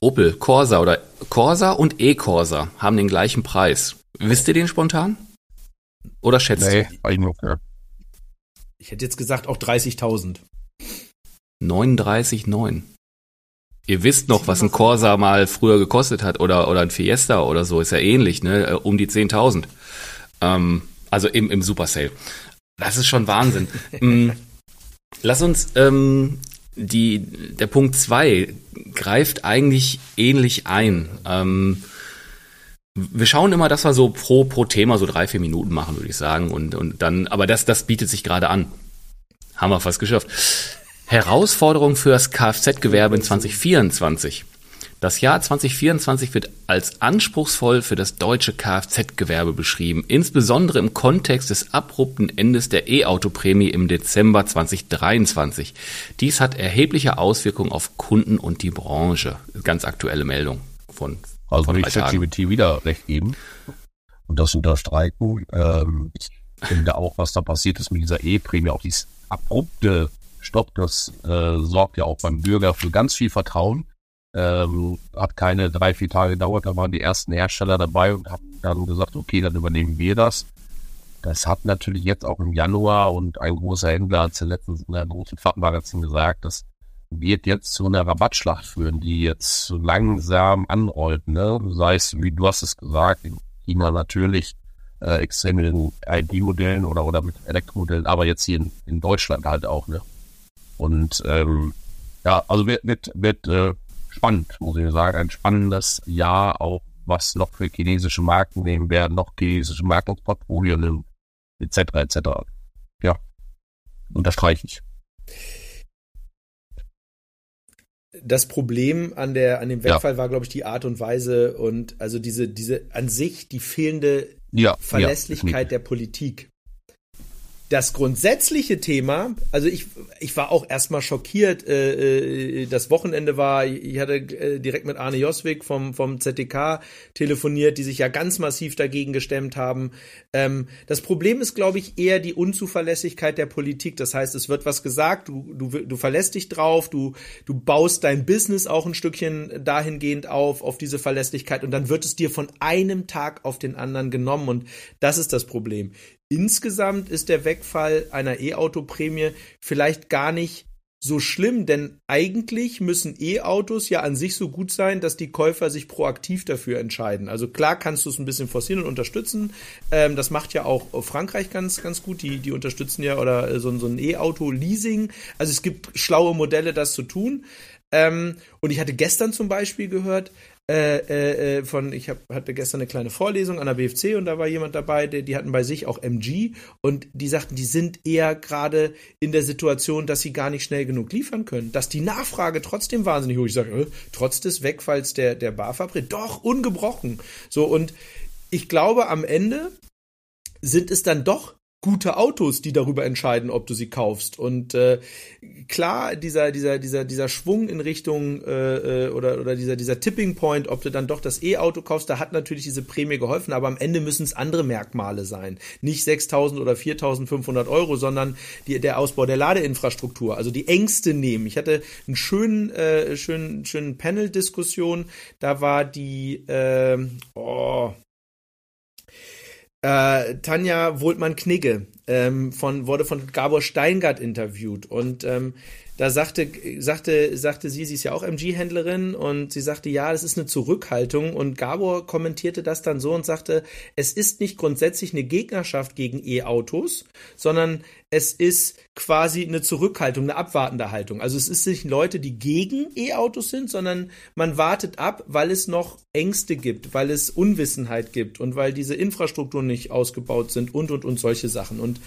Opel Corsa oder Corsa und E-Corsa haben den gleichen Preis. Wisst ihr den spontan? Oder schätzt nee, ihr? Ja. Ich hätte jetzt gesagt auch 30.000. 39,9. Ihr wisst noch, was ein Corsa mal früher gekostet hat oder, oder ein Fiesta oder so, ist ja ähnlich, ne? Äh, um die 10.000. Ähm, also im, im Super Sale. Das ist schon Wahnsinn. [laughs] mm, lass uns, ähm, die, der Punkt 2 greift eigentlich ähnlich ein. Ähm, wir schauen immer, dass wir so pro, pro Thema so drei, vier Minuten machen, würde ich sagen. Und, und dann, aber das, das bietet sich gerade an. Haben wir fast geschafft. Herausforderung für das Kfz-Gewerbe in 2024. Das Jahr 2024 wird als anspruchsvoll für das deutsche Kfz-Gewerbe beschrieben, insbesondere im Kontext des abrupten Endes der E-Auto-Prämie im Dezember 2023. Dies hat erhebliche Auswirkungen auf Kunden und die Branche. Ganz aktuelle Meldung von also würde ich ChatGPT wieder recht geben und das unterstreichen. Ähm, ich finde auch, was da passiert ist mit dieser E-Prämie, auch dieses abrupte Stopp, das äh, sorgt ja auch beim Bürger für ganz viel Vertrauen. Ähm, hat keine drei, vier Tage gedauert, da waren die ersten Hersteller dabei und haben dann gesagt, okay, dann übernehmen wir das. Das hat natürlich jetzt auch im Januar und ein großer Händler hat letztens in einem großen Fachmagazin gesagt, dass wird jetzt zu einer Rabattschlacht führen, die jetzt langsam anrollt. Ne? Sei es, wie du hast es gesagt, in China natürlich äh, extrem mit den ID-Modellen oder, oder mit Elektromodellen, aber jetzt hier in, in Deutschland halt auch. Ne? Und ähm, ja, also wird, wird, wird äh, spannend, muss ich sagen. Ein spannendes Jahr auch, was noch für chinesische Marken nehmen werden, noch chinesische Marken ins Portfolio nehmen, etc. etc. Ja, unterstreiche ich. Das Problem an der an dem Wegfall ja. war, glaube ich, die Art und Weise und also diese diese an sich die fehlende ja, Verlässlichkeit ja, der Politik das grundsätzliche Thema, also ich, ich war auch erstmal schockiert, äh, äh, das Wochenende war, ich hatte äh, direkt mit Arne Joswig vom, vom ZDK telefoniert, die sich ja ganz massiv dagegen gestemmt haben. Ähm, das Problem ist, glaube ich, eher die Unzuverlässigkeit der Politik. Das heißt, es wird was gesagt, du, du, du verlässt dich drauf, du, du baust dein Business auch ein Stückchen dahingehend auf, auf diese Verlässlichkeit und dann wird es dir von einem Tag auf den anderen genommen und das ist das Problem. Insgesamt ist der Wegfall einer E-Auto-Prämie vielleicht gar nicht so schlimm, denn eigentlich müssen E-Autos ja an sich so gut sein, dass die Käufer sich proaktiv dafür entscheiden. Also klar kannst du es ein bisschen forcieren und unterstützen. Ähm, das macht ja auch Frankreich ganz, ganz gut. Die, die unterstützen ja oder äh, so, so ein E-Auto-Leasing. Also es gibt schlaue Modelle, das zu tun. Ähm, und ich hatte gestern zum Beispiel gehört, äh, äh, äh, von, ich hab, hatte gestern eine kleine Vorlesung an der BFC und da war jemand dabei, die, die hatten bei sich auch MG und die sagten, die sind eher gerade in der Situation, dass sie gar nicht schnell genug liefern können, dass die Nachfrage trotzdem wahnsinnig hoch. Ich sage, äh, trotz des Wegfalls der, der BAFA-Prämie, doch, ungebrochen. So, und ich glaube, am Ende sind es dann doch gute Autos, die darüber entscheiden, ob du sie kaufst. Und äh, klar, dieser dieser dieser dieser Schwung in Richtung äh, äh, oder oder dieser dieser Tipping Point, ob du dann doch das E-Auto kaufst, da hat natürlich diese Prämie geholfen. Aber am Ende müssen es andere Merkmale sein, nicht 6.000 oder 4.500 Euro, sondern die, der Ausbau der Ladeinfrastruktur, also die Ängste nehmen. Ich hatte einen schönen äh, schönen schönen Panel-Diskussion. Da war die äh, oh äh, Tanja Wohltmann-Knigge ähm, von, wurde von Gabor Steingart interviewt. Und ähm, da sagte, sagte, sagte sie, sie ist ja auch MG-Händlerin und sie sagte, ja, das ist eine Zurückhaltung und Gabor kommentierte das dann so und sagte, es ist nicht grundsätzlich eine Gegnerschaft gegen E-Autos, sondern es ist quasi eine Zurückhaltung, eine abwartende Haltung. Also es ist nicht Leute, die gegen E-Autos sind, sondern man wartet ab, weil es noch Ängste gibt, weil es Unwissenheit gibt und weil diese Infrastrukturen nicht ausgebaut sind und und und solche Sachen. Und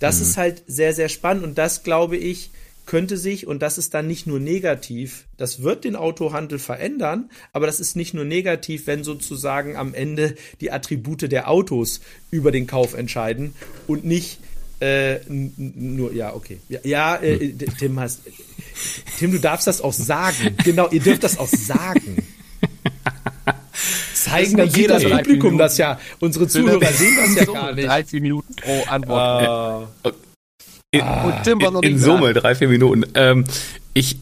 das mhm. ist halt sehr, sehr spannend und das glaube ich, könnte sich, und das ist dann nicht nur negativ, das wird den Autohandel verändern, aber das ist nicht nur negativ, wenn sozusagen am Ende die Attribute der Autos über den Kauf entscheiden und nicht äh, nur, ja, okay. Ja, ja äh, Tim hast. Tim, du darfst das auch sagen. Genau, ihr dürft das auch sagen. [laughs] Zeigen, dann sieht das Publikum das ja. Unsere Zuhörer sehen das ja gar nicht. 13 Minuten pro Antwort. Uh, in, ah, in, in Summe drei, vier Minuten. Ähm, ich,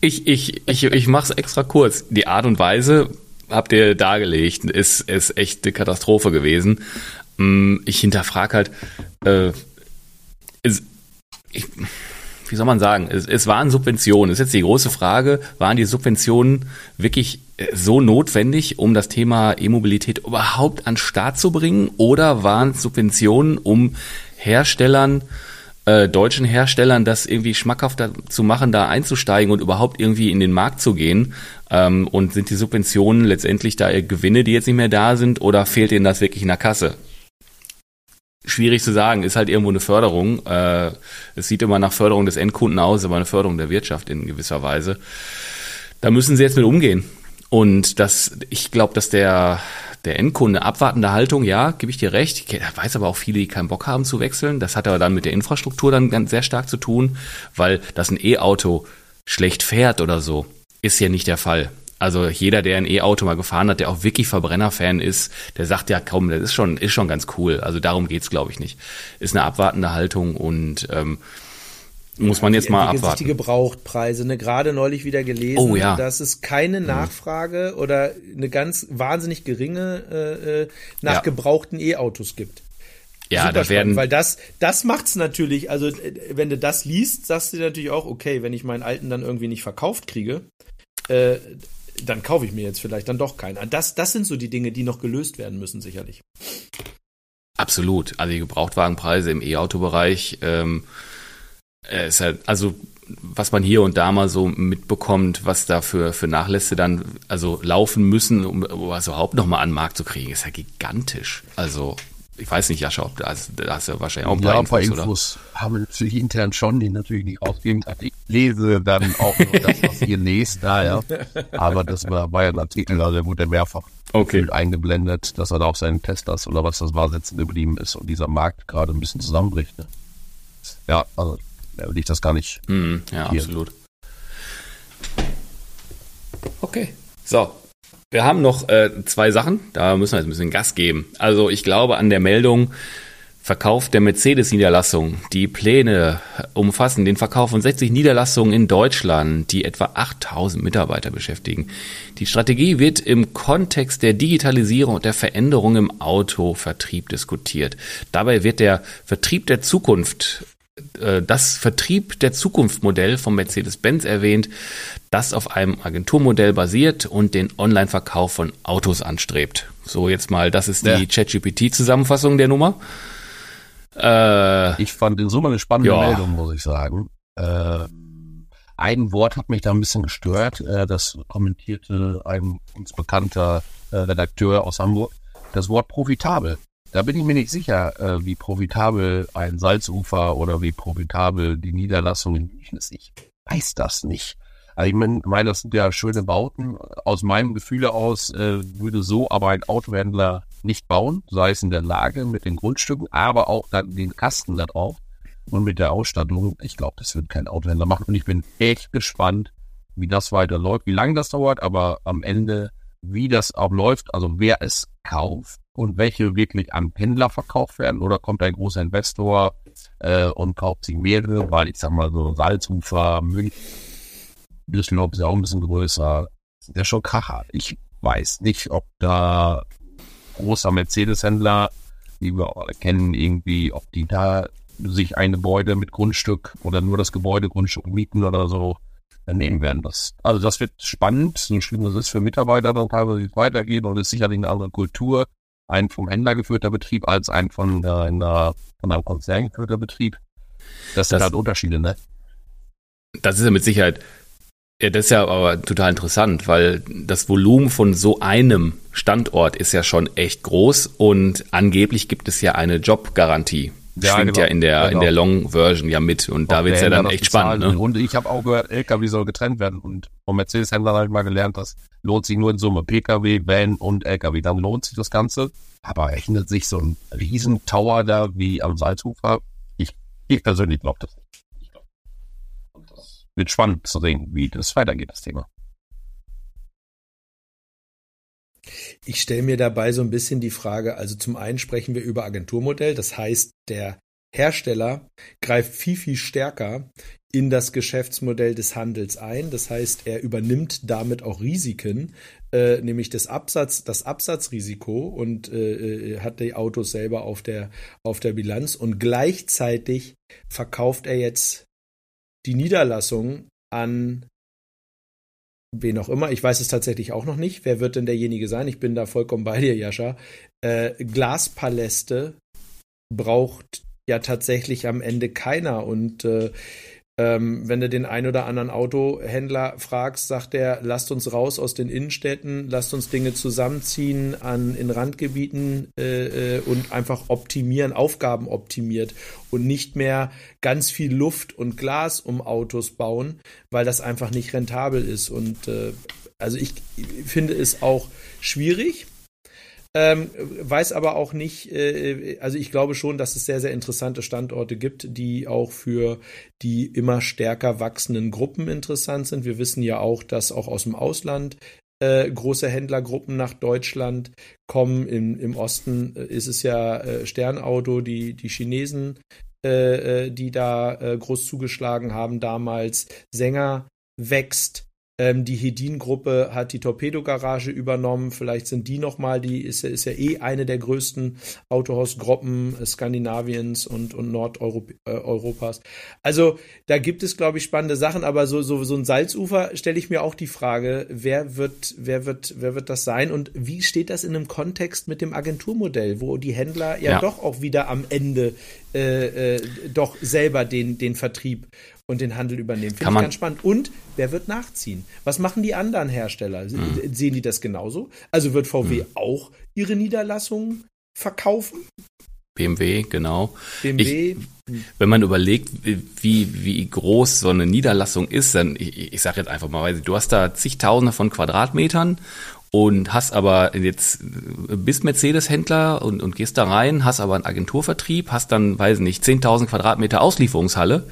ich, ich, ich, ich mach's extra kurz. Die Art und Weise habt ihr dargelegt, ist, ist echt eine Katastrophe gewesen. Mm, ich hinterfrage halt, äh, ist, ich, wie soll man sagen, es, es waren Subventionen. Das ist jetzt die große Frage, waren die Subventionen wirklich äh, so notwendig, um das Thema E-Mobilität überhaupt an Start zu bringen? Oder waren Subventionen, um Herstellern äh, deutschen Herstellern das irgendwie schmackhafter zu machen, da einzusteigen und überhaupt irgendwie in den Markt zu gehen? Ähm, und sind die Subventionen letztendlich da Gewinne, die jetzt nicht mehr da sind, oder fehlt ihnen das wirklich in der Kasse? Schwierig zu sagen, ist halt irgendwo eine Förderung. Äh, es sieht immer nach Förderung des Endkunden aus, aber eine Förderung der Wirtschaft in gewisser Weise. Da müssen sie jetzt mit umgehen. Und das, ich glaube, dass der der Endkunde abwartende Haltung, ja, gebe ich dir recht. Ich weiß aber auch viele, die keinen Bock haben zu wechseln. Das hat aber dann mit der Infrastruktur dann ganz sehr stark zu tun, weil das ein E-Auto schlecht fährt oder so, ist ja nicht der Fall. Also jeder, der ein E-Auto mal gefahren hat, der auch wirklich Verbrenner-Fan ist, der sagt ja, komm, das ist schon, ist schon ganz cool. Also darum geht's, glaube ich, nicht. Ist eine abwartende Haltung und ähm, muss man jetzt mal abwarten. Sich die Gebrauchtpreise, ne, gerade neulich wieder gelesen, oh, ja. dass es keine mhm. Nachfrage mhm. oder eine ganz wahnsinnig geringe äh, äh, nach ja. gebrauchten E-Autos gibt. Ja, Super da werden, spannend, weil das, das macht's natürlich, also äh, wenn du das liest, sagst du dir natürlich auch, okay, wenn ich meinen alten dann irgendwie nicht verkauft kriege, äh, dann kaufe ich mir jetzt vielleicht dann doch keinen. Das, das sind so die Dinge, die noch gelöst werden müssen, sicherlich. Absolut. Also die Gebrauchtwagenpreise im E-Auto-Bereich ähm, äh, ist halt, also was man hier und da mal so mitbekommt, was da für, für Nachlässe dann also laufen müssen, um, um was überhaupt nochmal an den Markt zu kriegen, ist ja gigantisch. Also ich weiß nicht, Jascha, ob du hast, da hast ja wahrscheinlich auch ein ja, paar ein paar Infos, Infos haben wir natürlich intern schon, die natürlich nicht ausgeben. Also ich lese dann auch nur das, was ihr lest, naja. Aber das war, war ja ein Artikel, also der wurde mehrfach Okay. eingeblendet, dass er da auf seinen Teslas oder was das war, sitzen geblieben ist und dieser Markt gerade ein bisschen zusammenbricht. Ne? Ja, also da will ich das gar nicht. Mhm, ja, Hier. absolut. Okay. So. Wir haben noch äh, zwei Sachen, da müssen wir jetzt ein bisschen Gas geben. Also ich glaube an der Meldung Verkauf der Mercedes-Niederlassung. Die Pläne umfassen den Verkauf von 60 Niederlassungen in Deutschland, die etwa 8000 Mitarbeiter beschäftigen. Die Strategie wird im Kontext der Digitalisierung und der Veränderung im Autovertrieb diskutiert. Dabei wird der Vertrieb der Zukunft das Vertrieb der Zukunft-Modell von Mercedes-Benz erwähnt, das auf einem Agenturmodell basiert und den Online-Verkauf von Autos anstrebt. So, jetzt mal, das ist die Ja. ChatGPT-Zusammenfassung der Nummer. Äh, Ich fand in Summe eine spannende Ja. Meldung, muss ich sagen. Äh, ein Wort hat mich da ein bisschen gestört. Äh, das kommentierte ein uns bekannter äh, Redakteur aus Hamburg. Das Wort profitabel. Da bin ich mir nicht sicher, äh, wie profitabel ein Salzufer oder wie profitabel die Niederlassung in München ist. Ich weiß das nicht. Also ich mein- meine, das sind ja schöne Bauten. Aus meinem Gefühle aus äh, würde so aber ein Autohändler nicht bauen, sei es in der Lage mit den Grundstücken, aber auch dann den Kasten da drauf und mit der Ausstattung. Ich glaube, das wird kein Autohändler machen und ich bin echt gespannt, wie das weiterläuft, wie lange das dauert, aber am Ende, wie das auch läuft, also wer es kauft und welche wirklich an Händler verkauft werden oder kommt ein großer Investor äh, und kauft sich mehrere, weil ich sag mal so Salzufer, München, Düsseldorf ist ja auch ein bisschen größer. Ja schon Kracher. Ich weiß nicht, ob da großer Mercedes-Händler, die wir alle kennen, irgendwie, ob die da sich ein Gebäude mit Grundstück oder nur das Gebäude Grundstück mieten oder so nehmen werden. Das, also das wird spannend, so schlimm das ist für Mitarbeiter dann teilweise wie weitergeht und ist sicherlich eine andere Kultur, ein vom Händler geführter Betrieb als ein von, äh, einer, von einem Konzern geführter Betrieb. Das sind Das- halt Unterschiede, ne? Das ist ja mit Sicherheit, ja, das ist ja aber total interessant, weil das Volumen von so einem Standort ist ja schon echt groß und angeblich gibt es ja eine Jobgarantie. Ja, Schwingt genau. ja in der, in Genau. der Long-Version ja mit und da Ob wird's der ja dann echt spannend. Ne? Und ich habe auch gehört, LKW soll getrennt werden. Und vom Mercedes-Händler habe ich mal gelernt, das lohnt sich nur in Summe. PKW, Van und LKW. Dann lohnt sich das Ganze. Aber rechnet sich so ein Riesentower da wie am Salzufer? Ich, ich persönlich glaube das nicht. Ich glaub. Und das wird spannend zu sehen, wie das weitergeht, das Thema. Ich stelle mir dabei so ein bisschen die Frage, also zum einen sprechen wir über Agenturmodell, das heißt, der Hersteller greift viel, viel stärker in das Geschäftsmodell des Handels ein. Das heißt, er übernimmt damit auch Risiken, äh, nämlich das Absatz, das Absatzrisiko und äh, äh, hat die Autos selber auf der, auf der Bilanz und gleichzeitig verkauft er jetzt die Niederlassung an wen auch immer. Ich weiß es tatsächlich auch noch nicht. Wer wird denn derjenige sein? Ich bin da vollkommen bei dir, Jascha. Äh, Glaspaläste braucht ja tatsächlich am Ende keiner. Und äh, ähm, wenn du den ein oder anderen Autohändler fragst, sagt er, lasst uns raus aus den Innenstädten, lasst uns Dinge zusammenziehen an in Randgebieten äh, äh, und einfach optimieren, Aufgaben optimiert und nicht mehr ganz viel Luft und Glas um Autos bauen, weil das einfach nicht rentabel ist. Und äh, also ich finde es auch schwierig. Ähm, weiß aber auch nicht, äh, also ich glaube schon, dass es sehr, sehr interessante Standorte gibt, die auch für die immer stärker wachsenden Gruppen interessant sind. Wir wissen ja auch, dass auch aus dem Ausland äh, große Händlergruppen nach Deutschland kommen. Im, im Osten äh, ist es ja äh, Sternauto, die, die Chinesen, äh, äh, die da groß zugeschlagen haben damals. Sänger wächst. Ähm, die Hedin-Gruppe hat die Torpedo-Garage übernommen. Vielleicht sind die nochmal, die ist, ist ja eh eine der größten Autohausgruppen Skandinaviens und, und Nordeuropas. Äh, also da gibt es, glaube ich, spannende Sachen, aber so, so, so ein Salzufer stelle ich mir auch die Frage, wer wird, wer wird, wer wird das sein und wie steht das in einem Kontext mit dem Agenturmodell, wo die Händler ja, ja. doch auch wieder am Ende äh, äh, doch selber den, den Vertrieb und den Handel übernehmen. Finde ich ganz spannend. Und wer wird nachziehen? Was machen die anderen Hersteller? Mhm. Sehen die das genauso? Also wird VW mhm. auch ihre Niederlassungen verkaufen? BMW, genau. BMW. Ich, wenn man überlegt, wie, wie groß so eine Niederlassung ist, dann, ich, ich sage jetzt einfach mal, du hast da zigtausende von Quadratmetern und hast aber jetzt bist Mercedes-Händler und, und gehst da rein, hast aber einen Agenturvertrieb, hast dann, weiß nicht, 10.000 Quadratmeter Auslieferungshalle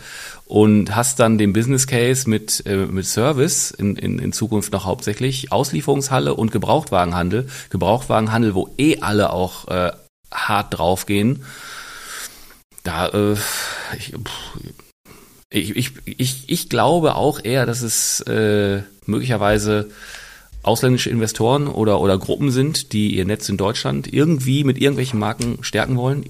und hast dann den Business Case mit, äh, mit Service in, in, in Zukunft noch hauptsächlich Auslieferungshalle und Gebrauchtwagenhandel. Gebrauchtwagenhandel, wo eh alle auch äh, hart draufgehen. Da, äh, ich, ich, ich, ich, ich glaube auch eher, dass es äh, möglicherweise ausländische Investoren oder, oder Gruppen sind, die ihr Netz in Deutschland irgendwie mit irgendwelchen Marken stärken wollen,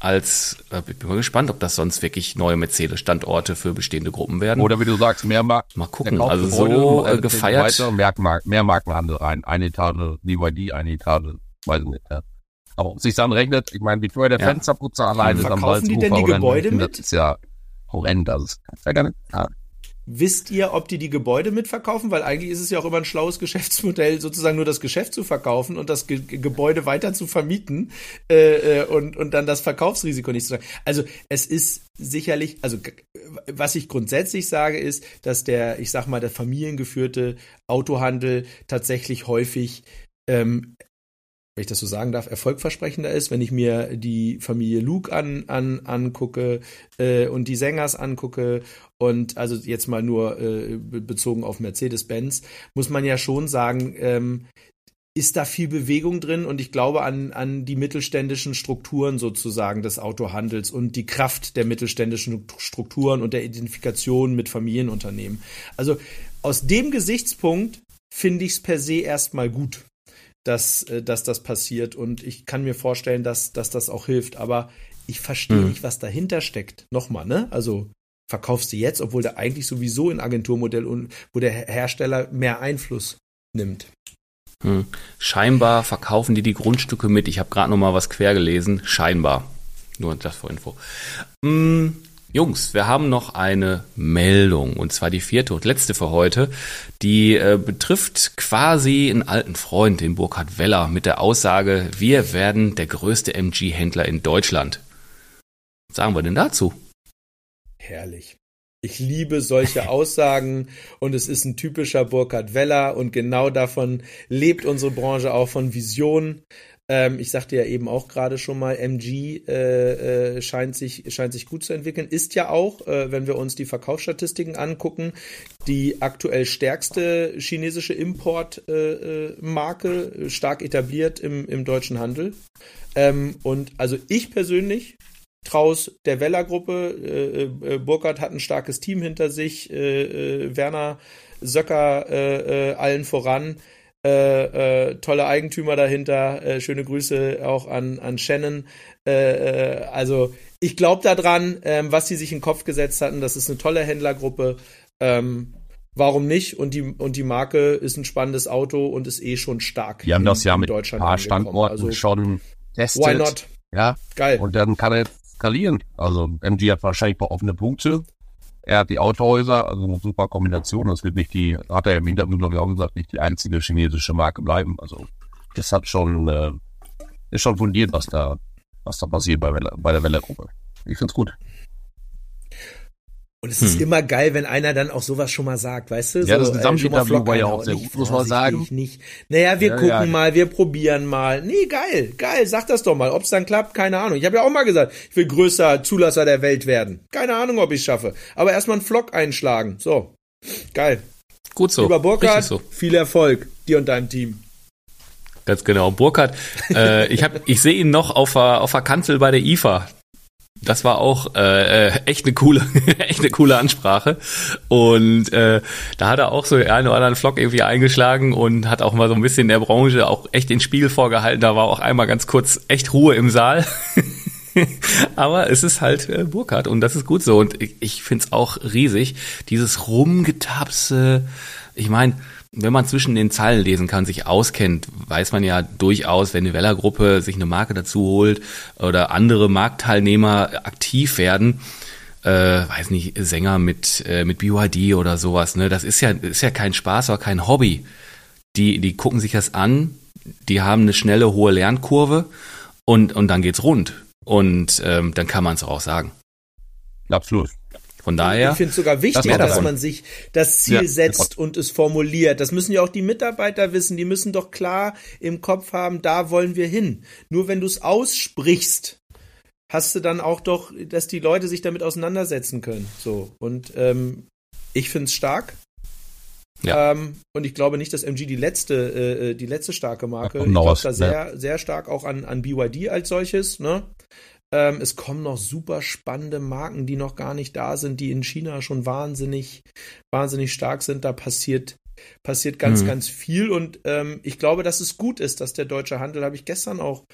als, äh, ich bin mal gespannt, ob das sonst wirklich neue Mercedes-Standorte für bestehende Gruppen werden. Oder wie du sagst, mehr Marken. Mal gucken, also so äh, gefeiert. Weiter, mehr, mehr Markenhandel rein. Eine Etage BYD, eine Etage, weiß ich nicht. Ja. Aber ob sich dann rechnet, ich meine, wie teuer der ja. Fensterputzer allein ist am Verkaufen die denn die Gebäude mit? Das ist ja horrend. Das ist ja gar nicht. Ja. Wisst ihr, ob die die Gebäude mitverkaufen? Weil eigentlich ist es ja auch immer ein schlaues Geschäftsmodell, sozusagen nur das Geschäft zu verkaufen und das Ge Gebäude weiter zu vermieten äh, äh, und, und dann das Verkaufsrisiko nicht zu tragen. Also es ist sicherlich, also was ich grundsätzlich sage, ist, dass der, ich sag mal, der familiengeführte Autohandel tatsächlich häufig ähm, wenn ich das so sagen darf, erfolgversprechender ist, wenn ich mir die Familie Luke an, an, angucke äh, und die Sängers angucke. Und also jetzt mal nur äh, bezogen auf Mercedes-Benz, muss man ja schon sagen, ähm, ist da viel Bewegung drin? Und ich glaube an, an die mittelständischen Strukturen sozusagen des Autohandels und die Kraft der mittelständischen Strukturen und der Identifikation mit Familienunternehmen. Also aus dem Gesichtspunkt finde ich es per se erstmal gut dass, äh, dass das passiert. Und ich kann mir vorstellen, dass, dass das auch hilft. Aber ich verstehe mhm. nicht, was dahinter steckt. Nochmal, ne? Also verkaufst du jetzt, obwohl der eigentlich sowieso in Agenturmodell und wo der Hersteller mehr Einfluss nimmt. Hm. Scheinbar verkaufen die die Grundstücke mit. Ich habe gerade noch mal was quer gelesen. Scheinbar. Nur das vor Info. Hm. Jungs, wir haben noch eine Meldung, und zwar die vierte und letzte für heute. Die äh, betrifft quasi einen alten Freund, den Burkhard Weller, mit der Aussage, wir werden der größte MG-Händler in Deutschland. Was sagen wir denn dazu? Herrlich. Ich liebe solche [laughs] Aussagen und es ist ein typischer Burkhard Weller und genau davon lebt unsere Branche auch von Visionen. Ähm, ich sagte ja eben auch gerade schon mal, MG äh, äh, scheint, sich, scheint sich gut zu entwickeln. Ist ja auch, äh, wenn wir uns die Verkaufsstatistiken angucken, die aktuell stärkste chinesische Importmarke, äh, stark etabliert im, im deutschen Handel. Ähm, und also ich persönlich Traus der Weller-Gruppe, äh, äh, Burkhardt hat ein starkes Team hinter sich, äh, äh, Werner Söcker äh, äh, allen voran äh, äh, tolle Eigentümer dahinter. Äh, schöne Grüße auch an, an Shannon. Äh, äh, also ich glaube daran, ähm, was sie sich in den Kopf gesetzt hatten. Das ist eine tolle Händlergruppe. Ähm, warum nicht? Und die, und die Marke ist ein spannendes Auto und ist eh schon stark. Wir haben das ja mit ein paar Standorten also, schon testet. Why not? Ja, geil. Und dann kann er skalieren. Also MG hat wahrscheinlich ein paar offene Punkte. Er hat die Autohäuser, also eine super Kombination. Das wird nicht die, hat er im Interview glaube auch gesagt, nicht die einzige chinesische Marke bleiben. Also das hat schon, äh, ist schon fundiert, was da, was da passiert bei, bei der Welle-Gruppe. Ich finde es gut. Und es ist hm. immer geil, wenn einer dann auch sowas schon mal sagt, weißt du? Ja, so, das Gesamtinterview war ja auch sehr gut, muss man sagen. Nicht. Naja, wir ja, gucken ja. mal, wir probieren mal. Nee, geil, geil, sag das doch mal. Ob es dann klappt, keine Ahnung. Ich habe ja auch mal gesagt, ich will größter Zulasser der Welt werden. Keine Ahnung, ob ich schaffe. Aber erstmal einen Vlog einschlagen. So, geil. Gut so. Lieber Burkhard, so. viel Erfolg, dir und deinem Team. Ganz genau. Burkhard, äh, ich, hab, ich sehe ihn noch auf der, auf der Kanzel bei der IFA Das war auch äh, äh echt eine coole, [laughs] echt eine coole Ansprache. Und äh, da hat er auch so einen oder anderen Vlog irgendwie eingeschlagen und hat auch mal so ein bisschen der Branche auch echt den Spiegel vorgehalten. Da war auch einmal ganz kurz echt Ruhe im Saal. [laughs] Aber es ist halt äh, Burkhardt und das ist gut so. Und ich, ich finde es auch riesig, dieses Rumgetapse. Ich meine, wenn man zwischen den Zeilen lesen kann, sich auskennt, weiß man ja durchaus, wenn eine Weller-Gruppe sich eine Marke dazu holt oder andere Marktteilnehmer aktiv werden, äh, weiß nicht, Sänger mit, äh, mit BYD oder sowas, ne? Das ist ja, ist ja kein Spaß, aber kein Hobby. Die, die gucken sich das an, die haben eine schnelle, hohe Lernkurve und, und dann geht's rund. Und ähm, dann kann man es auch sagen. Absolut. Von daher. Ich finde es sogar wichtig, das dass man sich das Ziel ja, setzt und es formuliert. Das müssen ja auch die Mitarbeiter wissen. Die müssen doch klar im Kopf haben, da wollen wir hin. Nur wenn du es aussprichst, hast du dann auch doch, dass die Leute sich damit auseinandersetzen können. So. Und ähm, ich finde es stark. Ja. Ähm, und ich glaube nicht, dass MG die letzte, äh, äh die letzte starke Marke. Ich glaube da sehr, ja. sehr stark auch an, an BYD als solches. Ne? Ähm, es kommen noch super spannende Marken, die noch gar nicht da sind, die in China schon wahnsinnig, wahnsinnig stark sind. Da passiert passiert ganz, mhm. ganz viel und ähm, ich glaube, dass es gut ist, dass der deutsche Handel, habe ich gestern auch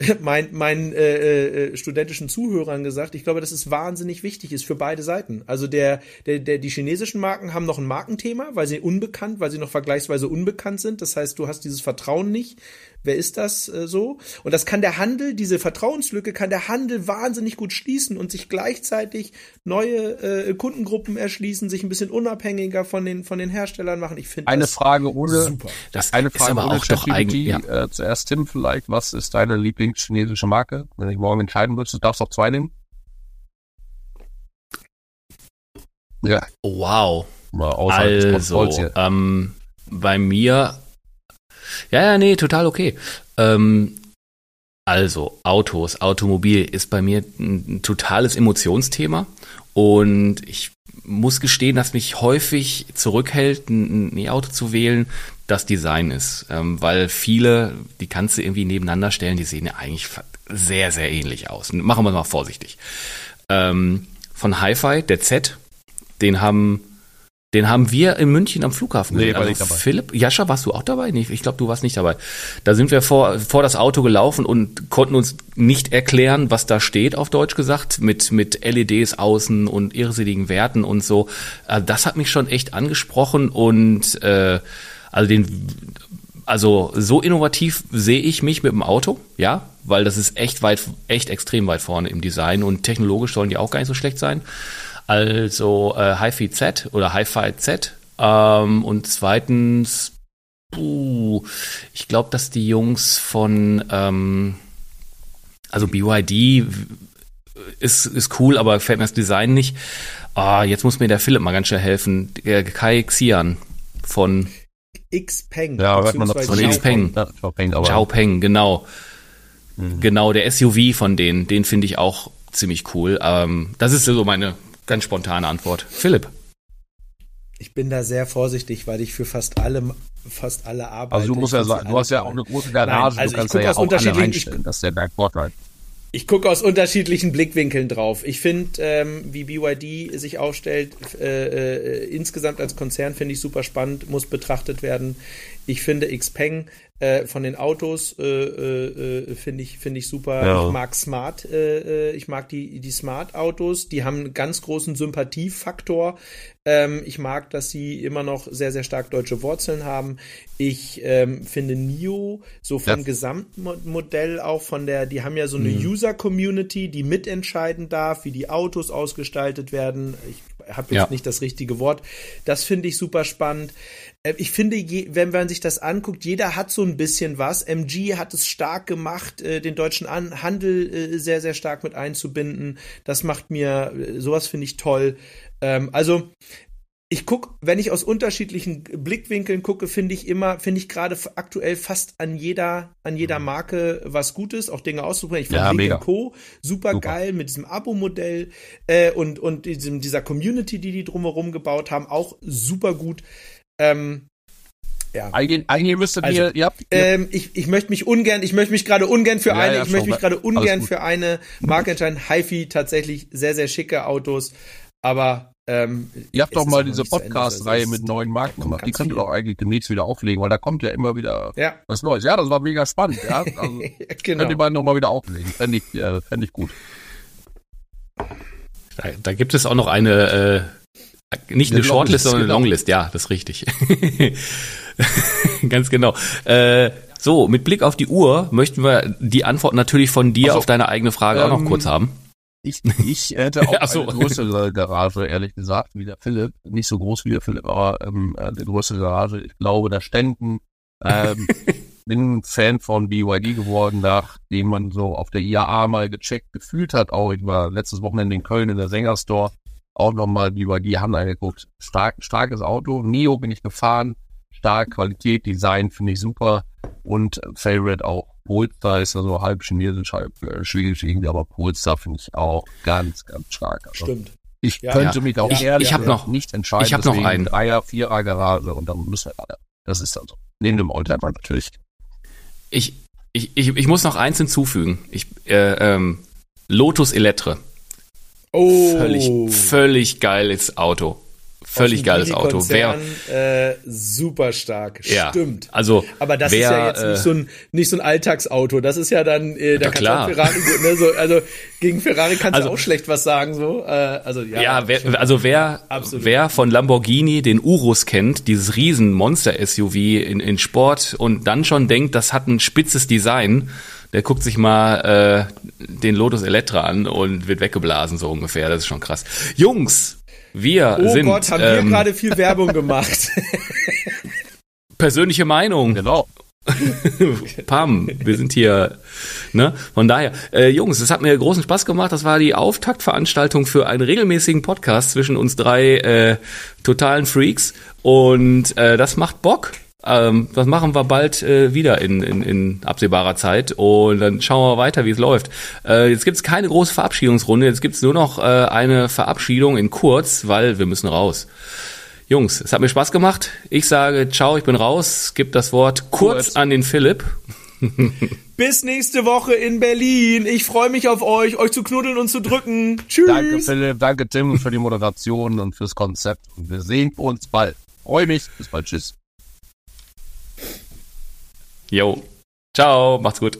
[laughs] meinen mein, äh, äh, studentischen Zuhörern gesagt, ich glaube, dass es wahnsinnig wichtig ist für beide Seiten. Also der, der, der, die chinesischen Marken haben noch ein Markenthema, weil sie unbekannt, weil sie noch vergleichsweise unbekannt sind. Das heißt, du hast dieses Vertrauen nicht. Wer ist das äh, so? Und das kann der Handel, diese Vertrauenslücke kann der Handel wahnsinnig gut schließen und sich gleichzeitig neue äh, Kundengruppen erschließen, sich ein bisschen unabhängiger von den von den Herstellern machen. Ich finde eine Frage ohne super. Das eine Frage ist aber auch doch eigentlich ja. äh, zuerst Tim vielleicht, was ist deine Lieblingschinesische Marke? Wenn ich morgen entscheiden würdest, du darfst auch zwei nehmen. Ja. Wow. Also, ähm, bei mir ja, ja, nee, total okay. Ähm, also, Autos, Automobil ist bei mir ein, totales Emotionsthema. Und ich muss gestehen, dass mich häufig zurückhält, ein E-Auto zu wählen, das Design ist. Ähm, weil viele, die kannst du irgendwie nebeneinander stellen, die sehen ja eigentlich sehr, sehr ähnlich aus. Machen wir mal vorsichtig. Ähm, von Hi-Fi, der Z, den haben den haben wir in München am Flughafen nee. Also dabei. Philipp, Jascha, warst du auch dabei? Nee, ich glaube, du warst nicht dabei. Da sind wir vor, vor das Auto gelaufen und konnten uns nicht erklären, was da steht, auf Deutsch gesagt, mit, mit LEDs außen und irrsinnigen Werten und so. Also das hat mich schon echt angesprochen und äh, also den also so innovativ sehe ich mich mit dem Auto, ja, weil das ist echt weit, echt extrem weit vorne im Design und technologisch sollen die auch gar nicht so schlecht sein. Also äh, HiFi Z oder HiFi Z. Ähm, und zweitens, puh, ich glaube, dass die Jungs von, ähm, also BYD ist, ist cool, aber gefällt mir das Design nicht. Ah, jetzt muss mir der Philipp mal ganz schnell helfen. Der Kai Xian von Xpeng. Ja, hört man noch von Xpeng. Xiaopeng, genau. Mhm. Genau, der SUV von denen, den finde ich auch ziemlich cool. Ähm, das ist so meine Ganz spontane Antwort. Philipp. Ich bin da sehr vorsichtig, weil ich für fast alle fast alle arbeite. Also du musst ja sagen, du hast ja auch eine große Garage, Nein, also du kannst ja auch alle reinstellen. das ist ja dein Vorteil. Ich gucke aus unterschiedlichen Blickwinkeln drauf. Ich finde, ähm, wie BYD sich aufstellt, äh, äh, insgesamt als Konzern finde ich super spannend, muss betrachtet werden. Ich finde Xpeng äh, von den Autos äh, äh, äh, finde ich finde ich super. Ja. Ich mag Smart, äh, äh, ich mag die die Smart Autos. Die haben einen ganz großen Sympathiefaktor. Ähm, ich mag, dass sie immer noch sehr sehr stark deutsche Wurzeln haben. Ich ähm, finde NIO so vom ja. Gesamtmodell auch von der, die haben ja so eine mhm. User Community, die mitentscheiden darf, wie die Autos ausgestaltet werden. Ich habe jetzt ja. nicht das richtige Wort. Das finde ich super spannend. Äh, ich finde, wenn man sich das anguckt, jeder hat so ein bisschen was. MG hat es stark gemacht, äh, den deutschen Handel äh, sehr, sehr stark mit einzubinden. Das macht mir, sowas finde ich toll. Ähm, also, ich gucke, wenn ich aus unterschiedlichen Blickwinkeln gucke, finde ich immer, finde ich gerade aktuell fast an jeder, an jeder mhm. Marke was Gutes, auch Dinge auszuprobieren. Ich finde ja, Co. super, super, geil mit diesem Abo-Modell äh, und, und diesem, dieser Community, die die drumherum gebaut haben, auch super gut. Ähm, ja. Eigentlich, eigentlich müsstet also, ihr, ja, ähm, ich, ich möchte mich ungern, ich möchte mich gerade ungern für Ja, eine, ja, ich möchte mich gerade ungern für eine Marke entscheiden. HiFi tatsächlich sehr, sehr schicke Autos, aber ähm, Ihr habt doch mal diese. Podcast-Reihe Also es mit neuen Marken gemacht. Die könnt ihr doch eigentlich demnächst wieder auflegen, weil da kommt ja immer wieder Ja, was Neues. Ja, das war mega spannend. Ja, [laughs] also, könnt ihr genau. beiden nochmal wieder auflegen. Fände ich, äh, fänd ich gut. Da, da gibt es auch noch eine, äh, nicht eine, Eine Shortlist, Longlist, sondern eine genau. Longlist. Ja, das ist richtig. [laughs] Ganz genau. Äh, so, mit Blick auf die Uhr möchten wir die Antwort natürlich von dir Ach so. auf deine eigene Frage auch noch Ähm, kurz haben. Ich, ich hätte [laughs] auch so. eine größere Garage, ehrlich gesagt, wie der Philipp. Nicht so groß wie der Philipp, aber ähm, äh, eine größere Garage. Ich glaube, da Ständen. Ähm, [laughs] bin Fan von BYD geworden, nachdem man so auf der IAA mal gecheckt gefühlt hat. Auch ich war letztes Wochenende in Köln in der Sängerstore. Auch nochmal BYD Hand angeguckt. Stark, starkes Auto. Neo bin ich gefahren. Stark, Qualität, Design finde ich super. Und Favorite auch Polestar ist ja so halb chinesisch, halb äh, schwedisch irgendwie, aber Polestar finde ich auch ganz, ganz stark. Also Stimmt. ich Ja. könnte Ja. mich auch Ich- ehrlich ich hab noch- nicht entscheiden. ich hab noch einen. Dreier, Vierer Garage und dann müssen wir alle. Das ist dann so. Neben dem Oldtimer natürlich. Ich, ich, ich, ich muss noch eins hinzufügen. Ich, äh, ähm, Lotus Elettre. Oh, Völlig, völlig geiles Auto. Völlig geiles Auto. Wer, äh, super stark. ja, Stimmt. Also, Aber das wer, ist ja jetzt äh, nicht so ein nicht so ein Alltagsauto. Das ist ja dann äh, da kannst du auch Ferrari ne, so, also gegen Ferrari kannst Also- du auch schlecht was sagen so. Äh, also ja. Ja, wer, also wer, Absolut. wer von Lamborghini den Urus kennt, dieses riesen Monster-SUV in, in Sport und dann schon denkt, das hat ein spitzes Design, der guckt sich mal äh, den Lotus Elettra an und wird weggeblasen, so ungefähr. Das ist schon krass. Jungs, wir Oh sind Gott, haben wir ähm, gerade viel Werbung gemacht. [laughs] persönliche Meinung. Genau. [laughs] Pam, wir sind hier, ne? Von daher, äh, Jungs, es hat mir großen Spaß gemacht. Das war die Auftaktveranstaltung für einen regelmäßigen Podcast zwischen uns drei äh, totalen Freaks und äh, das macht Bock. Ähm, das machen wir bald äh, wieder in, in, in absehbarer Zeit und dann schauen wir weiter, wie es läuft. Äh, jetzt gibt's keine große Verabschiedungsrunde, jetzt gibt's nur noch äh, eine Verabschiedung in kurz, weil wir müssen raus. Jungs, es hat mir Spaß gemacht. Ich sage ciao, ich bin raus. Gib das Wort kurz Kurz. an den Philipp. [laughs] Bis nächste Woche in Berlin. Ich freue mich auf euch, euch zu knuddeln und zu drücken. Tschüss. Danke Philipp, danke Tim für die Moderation und fürs Konzept. Wir sehen uns bald. Freue mich. Bis bald. Tschüss. Jo. Ciao, macht's gut.